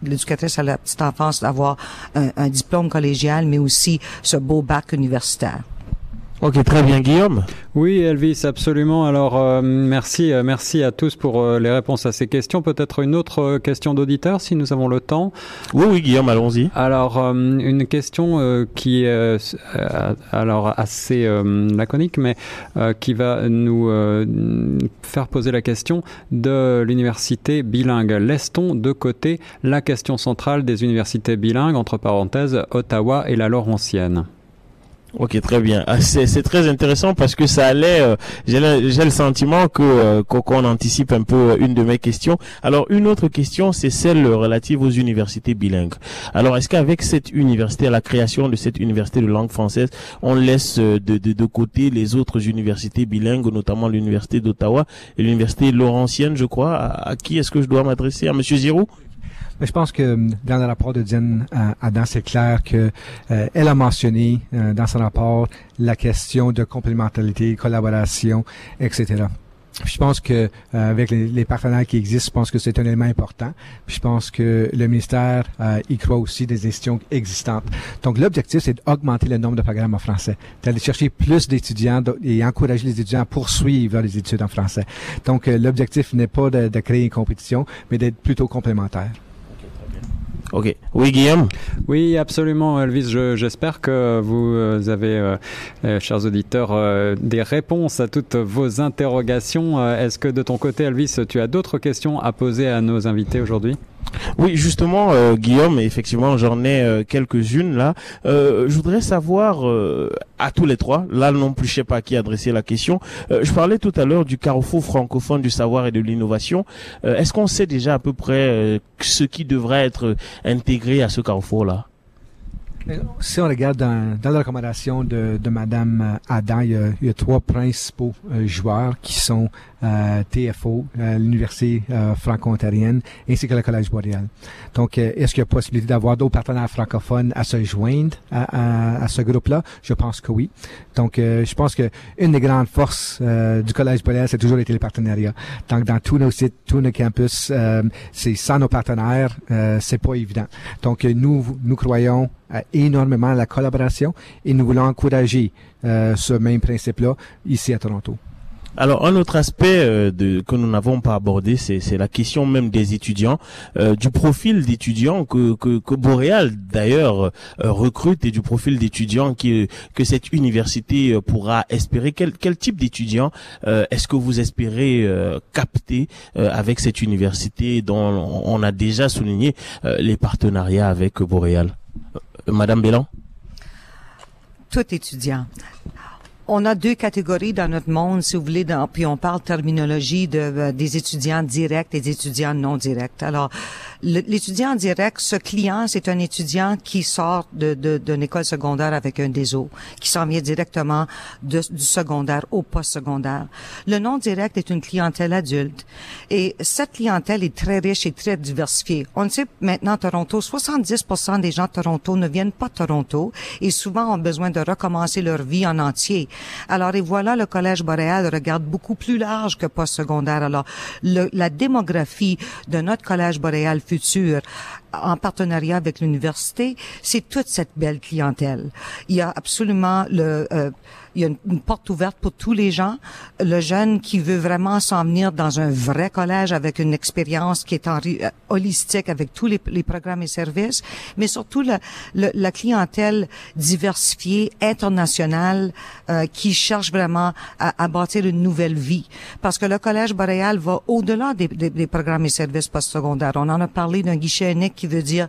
l'éducatrice à la petite enfance, d'avoir un, un diplôme collégial, mais aussi ce beau bac universitaire. Ok, très bien, Guillaume. Oui, Elvis, absolument. Alors, euh, merci, euh, merci à tous pour euh, les réponses à ces questions. Peut-être une autre question d'auditeur, si nous avons le temps. Oui, oui, Guillaume, allons-y. Alors, euh, une question qui est alors assez laconique, mais qui va nous faire poser la question de l'université bilingue. Laisse-t-on de côté la question centrale des universités bilingues, entre parenthèses, Ottawa et la Laurentienne? Ok, très bien. Ah, c'est très intéressant parce que ça allait. euh, J'ai le, sentiment que euh, qu'on anticipe un peu euh, une de mes questions. Alors une autre question, c'est celle relative aux universités bilingues. Alors est-ce qu'avec cette université, la création de cette université de langue française, on laisse de, de, de côté les autres universités bilingues, notamment l'université d'Ottawa et l'université Laurentienne, je crois? À, à qui est-ce que je dois m'adresser? À Monsieur Zirou? Mais je pense que euh, dans le rapport de Diane euh, Adam, c'est clair que euh, elle a mentionné euh, dans son rapport la question de complémentarité, collaboration, etc. Je pense que euh, avec les, les partenaires qui existent, je pense que c'est un élément important. Je pense que le ministère euh, y croit aussi des institutions existantes. Donc l'objectif, c'est d'augmenter le nombre de programmes en français, d'aller chercher plus d'étudiants et encourager les étudiants à poursuivre les études en français. Donc euh, l'objectif n'est pas de, de créer une compétition, mais d'être plutôt complémentaire. Oui, Guillaume. Oui, absolument, Elvis. Je- J'espère que vous euh, avez, euh, euh, chers auditeurs, des réponses à toutes vos interrogations. Est-ce que de ton côté, Elvis, tu as d'autres questions à poser à nos invités aujourd'hui? Oui, justement, euh, Guillaume, effectivement, j'en ai euh, quelques-unes là. Euh, je voudrais savoir à tous les trois, là non plus, je sais pas à qui adresser la question. Je parlais tout à l'heure du carrefour francophone du savoir et de l'innovation. Est-ce qu'on sait déjà à peu près ce qui devrait être intégré à ce carrefour-là? Si on regarde dans, la recommandation de, de Madame Adam, il y a, il y a trois principaux joueurs qui sont TFO, euh, l'Université euh, franco-ontarienne, ainsi que le Collège boréal. Donc, euh, est-ce qu'il y a possibilité d'avoir d'autres partenaires francophones à se joindre à, à, à ce groupe-là? Je pense que oui. Donc, euh, je pense que une des grandes forces euh, du Collège boréal, c'est toujours été le. Donc, dans tous nos sites, tous nos campus, euh, c'est sans nos partenaires, euh, c'est pas évident. Donc, euh, nous, nous croyons euh, énormément à la collaboration et nous voulons encourager euh, ce même principe-là ici à Toronto. Alors un autre aspect euh, de, que nous n'avons pas abordé, c'est la question même des étudiants, euh, du profil d'étudiants que, que, que Boréal d'ailleurs euh, recrute et du profil d'étudiants qui que cette université euh, pourra espérer. Quel, quel type d'étudiants euh, est-ce que vous espérez capter avec cette université dont on a déjà souligné les partenariats avec Boréal? Madame Bélan? Tout étudiant. On a deux catégories dans notre monde, si vous voulez, dans, puis on parle terminologie de, euh, des étudiants directs et des étudiants non directs. Alors, l'étudiant direct, ce client, c'est un étudiant qui sort de, d'une école secondaire avec un DESO, qui s'en vient directement de- du secondaire au post-secondaire. Le non direct est une clientèle adulte. Et cette clientèle est très riche et très diversifiée. On sait maintenant, Toronto, 70% des gens de Toronto ne viennent pas de Toronto et souvent ont besoin de recommencer leur vie en entier. Alors, et voilà, le Collège boréal regarde beaucoup plus large que post-secondaire. Alors, le- la démographie de notre Collège boréal futur en partenariat avec l'université, c'est toute cette belle clientèle. Il y a absolument le, euh, il y a une, porte ouverte pour tous les gens. Le jeune qui veut vraiment s'en venir dans un vrai collège avec une expérience qui est euh, holistique avec tous les, programmes et services, mais surtout la, le- la clientèle diversifiée, internationale, euh, qui cherche vraiment à, à bâtir une nouvelle vie. Parce que le Collège boréal va au-delà des programmes et services postsecondaires. On en a parlé d'un guichet unique qui veut dire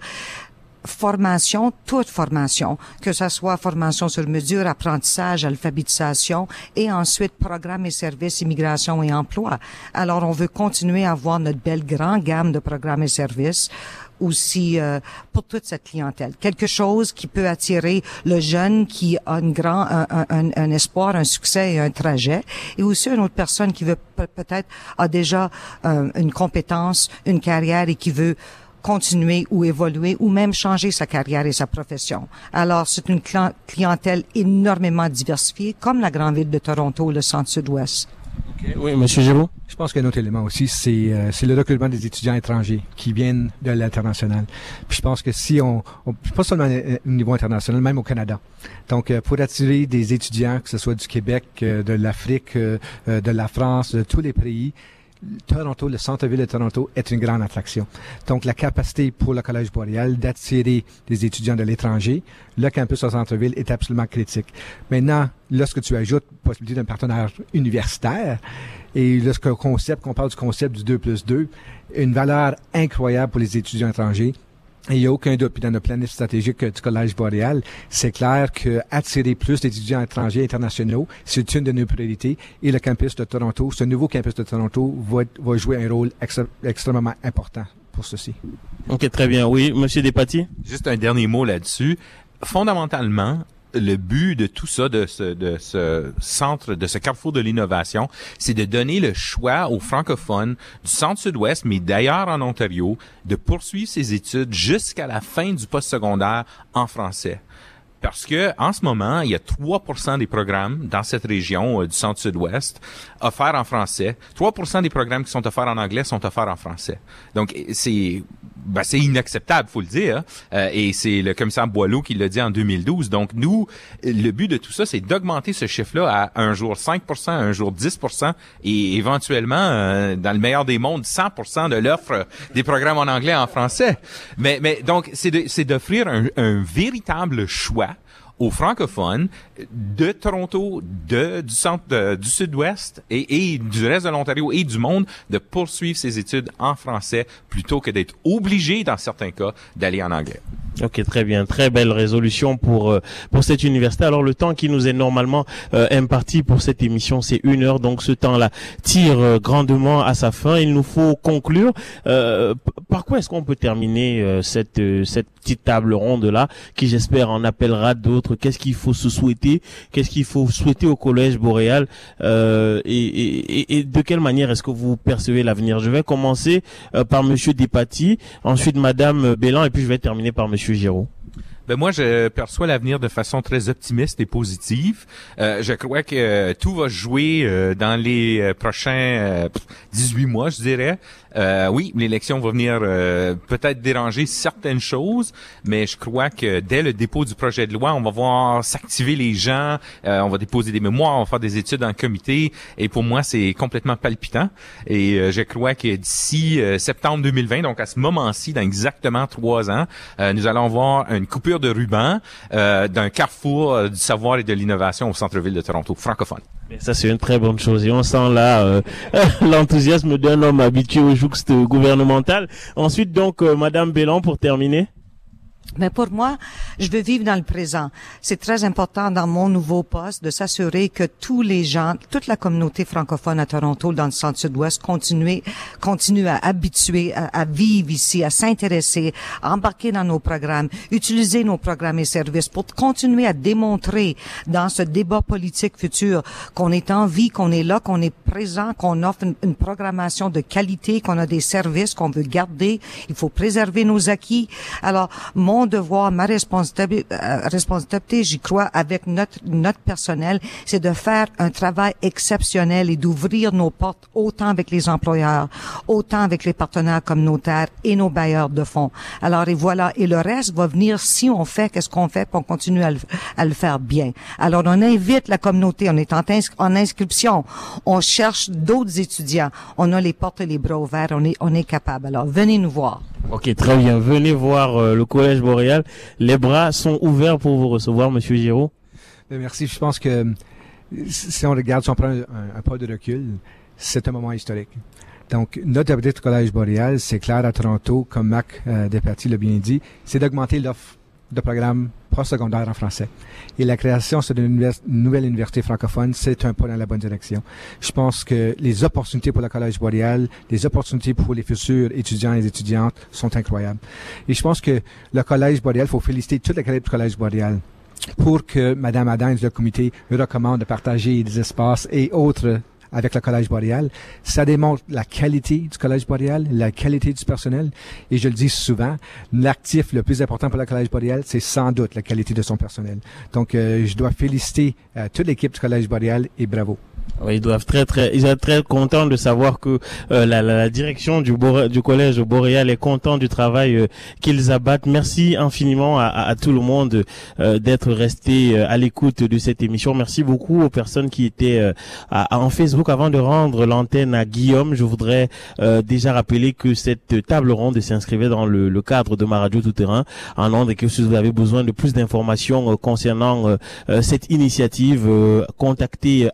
formation, toute formation, que ce soit formation sur mesure, apprentissage, alphabétisation et ensuite programme et services, immigration et emploi. Alors, on veut continuer à avoir notre belle grande gamme de programmes et services aussi euh, pour toute cette clientèle. Quelque chose qui peut attirer le jeune qui a une grand, un, un- un- espoir, un succès et un trajet, et aussi une autre personne qui veut pe- peut-être a déjà euh, une compétence, une carrière et qui veut continuer ou évoluer ou même changer sa carrière et sa profession. Alors, c'est une clientèle énormément diversifiée, comme la grande ville de Toronto, le centre-sud-ouest. Oui, Monsieur Géraud Je pense qu'un autre élément aussi, c'est euh, c'est le recrutement des étudiants étrangers qui viennent de l'international. Puis je pense que si on, on pas seulement euh, au niveau international, même au Canada. Donc euh, pour attirer des étudiants, que ce soit du Québec, euh, de l'Afrique, euh, euh, de la France, de tous les pays, Toronto, le centre-ville de Toronto est une grande attraction. Donc, la capacité pour le Collège boréal d'attirer des étudiants de l'étranger, le campus au centre-ville est absolument critique. Maintenant, lorsque tu ajoutes possibilité d'un partenaire universitaire, et lorsque concept, qu'on parle du concept du 2 plus 2, une valeur incroyable pour les étudiants étrangers, et il n'y a aucun doute, puis dans le planif stratégique du Collège boréal, c'est clair que attirer plus d'étudiants étrangers internationaux, c'est une de nos priorités. Et le campus de Toronto, ce nouveau campus de Toronto, va, va jouer un rôle extra- extrêmement important pour ceci. Ok, très bien. Oui, Monsieur Despatie? Juste un dernier mot là-dessus. Fondamentalement, le but de tout ça, de ce, de ce centre, de ce carrefour de l'innovation, c'est de donner le choix aux francophones du centre-sud-ouest, mais d'ailleurs en Ontario, de poursuivre ses études jusqu'à la fin du postsecondaire en français. Parce que en ce moment, il y a 3% des programmes dans cette région euh, du centre-sud-ouest offerts en français. 3% des programmes qui sont offerts en anglais sont offerts en français. Donc c'est ben, c'est inacceptable, faut le dire. Euh, et c'est le commissaire Boileau qui l'a dit en 2012. Donc nous, le but de tout ça, c'est d'augmenter ce chiffre-là à un jour 5%, un jour 10%, et éventuellement, euh, dans le meilleur des mondes, 100% de l'offre des programmes en anglais en français. Mais, mais donc, c'est d'offrir un, un véritable choix aux francophones de Toronto, de, du centre, du sud-ouest et, et du reste de l'Ontario et du monde de poursuivre ses études en français plutôt que d'être obligé, dans certains cas, d'aller en anglais. Ok, très bien, très belle résolution pour euh, pour cette université. Alors le temps qui nous est normalement euh, imparti pour cette émission, c'est une heure, donc ce temps-là tire euh, grandement à sa fin. Il nous faut conclure. Euh, par quoi est-ce qu'on peut terminer euh, cette euh, cette petite table ronde là, qui j'espère en appellera d'autres? Qu'est-ce qu'il faut se souhaiter Qu'est-ce qu'il faut souhaiter au collège boréal euh, et, de quelle manière est-ce que vous percevez l'avenir? Je vais commencer euh, par Monsieur Despatie, ensuite Madame Bélan, et puis je vais terminer par Monsieur Giraud. Ben moi, je perçois l'avenir de façon très optimiste et positive. Euh, je crois que euh, tout va jouer euh, dans les euh, prochains euh, pff, 18 mois, je dirais. Euh, oui, l'élection va venir euh, peut-être déranger certaines choses, mais je crois que dès le dépôt du projet de loi, on va voir s'activer les gens, euh, on va déposer des mémoires, on va faire des études en comité, et pour moi, c'est complètement palpitant. Et euh, je crois que d'ici euh, septembre 2020, donc à ce moment-ci, dans exactement trois ans, euh, nous allons voir une coupure de ruban euh, d'un carrefour euh, du savoir et de l'innovation au centre-ville de Toronto, francophone. Mais ça, c'est une très bonne chose. Et on sent là euh, [laughs] l'enthousiasme d'un homme habitué au jouxte gouvernemental. Ensuite, donc, euh, Madame Bélan, pour terminer. Mais pour moi, je veux vivre dans le présent. C'est très important dans mon nouveau poste de s'assurer que tous les gens, toute la communauté francophone à Toronto, dans le centre sud-ouest, continue, continue à habituer, à, à vivre ici, à s'intéresser, à embarquer dans nos programmes, utiliser nos programmes et services pour continuer à démontrer dans ce débat politique futur qu'on est en vie, qu'on est là, qu'on est présent, qu'on offre une, une programmation de qualité, qu'on a des services qu'on veut garder. Il faut préserver nos acquis. Alors, mon devoir, ma responsabilité, euh, responsabilité j'y crois, avec notre, notre personnel, c'est de faire un travail exceptionnel et d'ouvrir nos portes autant avec les employeurs, autant avec les partenaires communautaires et nos bailleurs de fonds. Alors, et voilà. Et le reste va venir si on fait qu'est-ce qu'on fait, puis on continue à le, à le faire bien. Alors, on invite la communauté, on est en, en inscription, on cherche d'autres étudiants, on a les portes et les bras ouverts, on est, on est capable. Alors, venez nous voir. Ok, très bien. Venez voir euh, le Collège Boréal. Les bras sont ouverts pour vous recevoir, Monsieur Giraud. Ben, Merci. Je pense que si on regarde, si on prend un, pas de recul, c'est un moment historique. Donc, notre objectif du Collège boréal, c'est clair à Toronto, comme Mac euh, l'a bien dit, c'est d'augmenter l'offre de programmes postsecondaires en français. Et la création d'une nouvelle université francophone, c'est un pas dans la bonne direction. Je pense que les opportunités pour le Collège boréal, les opportunités pour les futurs étudiants et étudiantes sont incroyables. Et je pense que le Collège boréal, il faut féliciter toute l'équipe du Collège boréal pour que Mme Adams le comité recommande de partager des espaces et autres avec le Collège boréal. Ça démontre la qualité du Collège boréal, la qualité du personnel. Et je le dis souvent, l'actif le plus important pour le Collège boréal, c'est sans doute la qualité de son personnel. Donc, euh, je dois féliciter euh, toute l'équipe du Collège boréal et bravo. Ils doivent très très, ils sont très contents de savoir que euh, la, la, direction du, du collège Boréal est content du travail euh, qu'ils abattent. Merci infiniment à, à- à tout le monde euh, d'être resté euh, à l'écoute de cette émission. Merci beaucoup aux personnes qui étaient euh, à- en Facebook avant de rendre l'antenne à Guillaume. Je voudrais déjà rappeler que cette table ronde s'inscrivait dans le, le cadre de ma radio tout terrain en ondes et que si vous avez besoin de plus d'informations concernant cette initiative, contactez euh,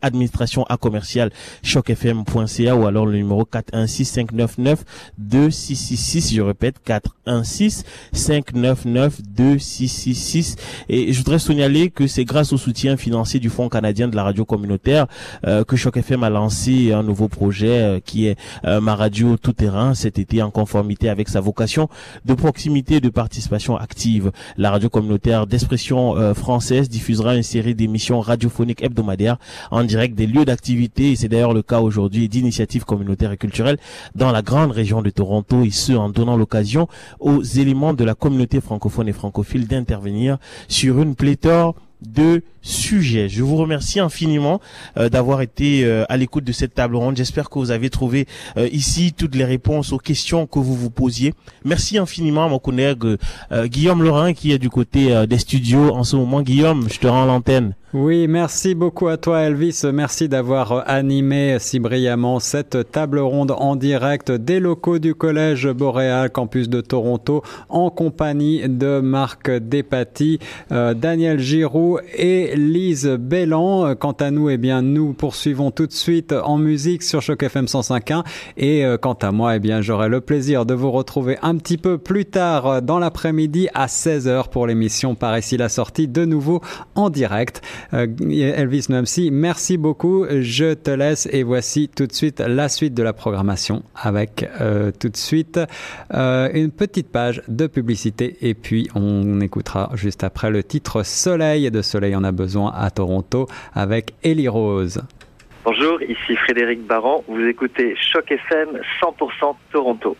à commercial chocfm.ca ou alors le numéro 416 599 2666. Je répète 416 599 2666. Et je voudrais signaler que c'est grâce au soutien financier du Fonds canadien de la radio communautaire euh, que Choc FM a lancé un nouveau projet euh, qui est euh, ma radio tout terrain cet été en conformité avec sa vocation de proximité et de participation active. La radio communautaire d'expression française diffusera une série d'émissions radiophoniques hebdomadaires en direct des lieux et c'est d'ailleurs le cas aujourd'hui d'initiatives communautaires et culturelles dans la grande région de Toronto et ce en donnant l'occasion aux éléments de la communauté francophone et francophile d'intervenir sur une pléthore de sujet. Je vous remercie infiniment euh, d'avoir été euh, à l'écoute de cette table ronde. J'espère que vous avez trouvé euh, ici toutes les réponses aux questions que vous vous posiez. Merci infiniment à mon collègue euh, Guillaume Lorrain qui est du côté euh, des studios en ce moment. Guillaume, je te rends l'antenne. Oui, merci beaucoup à toi Elvis. Merci d'avoir euh, animé si brillamment cette table ronde en direct des locaux du Collège Boréal, campus de Toronto, en compagnie de Marc Despaty, Daniel Giroux et Lise Bellan. Quant à nous, eh bien, nous poursuivons tout de suite en musique sur Choc FM 105.1. Et euh, quant à moi, eh bien, j'aurai le plaisir de vous retrouver un petit peu plus tard euh, dans l'après-midi à 16h pour l'émission Par ici la sortie de nouveau en direct. Euh, Elvis Nomsi, merci beaucoup. Je te laisse et voici tout de suite la suite de la programmation avec euh, tout de suite une petite page de publicité et puis on écoutera juste après le titre Soleil de Soleil en a besoin à Toronto avec Ellie Rose. Bonjour, ici Frédéric Baran. Vous écoutez Choc FM 100% Toronto.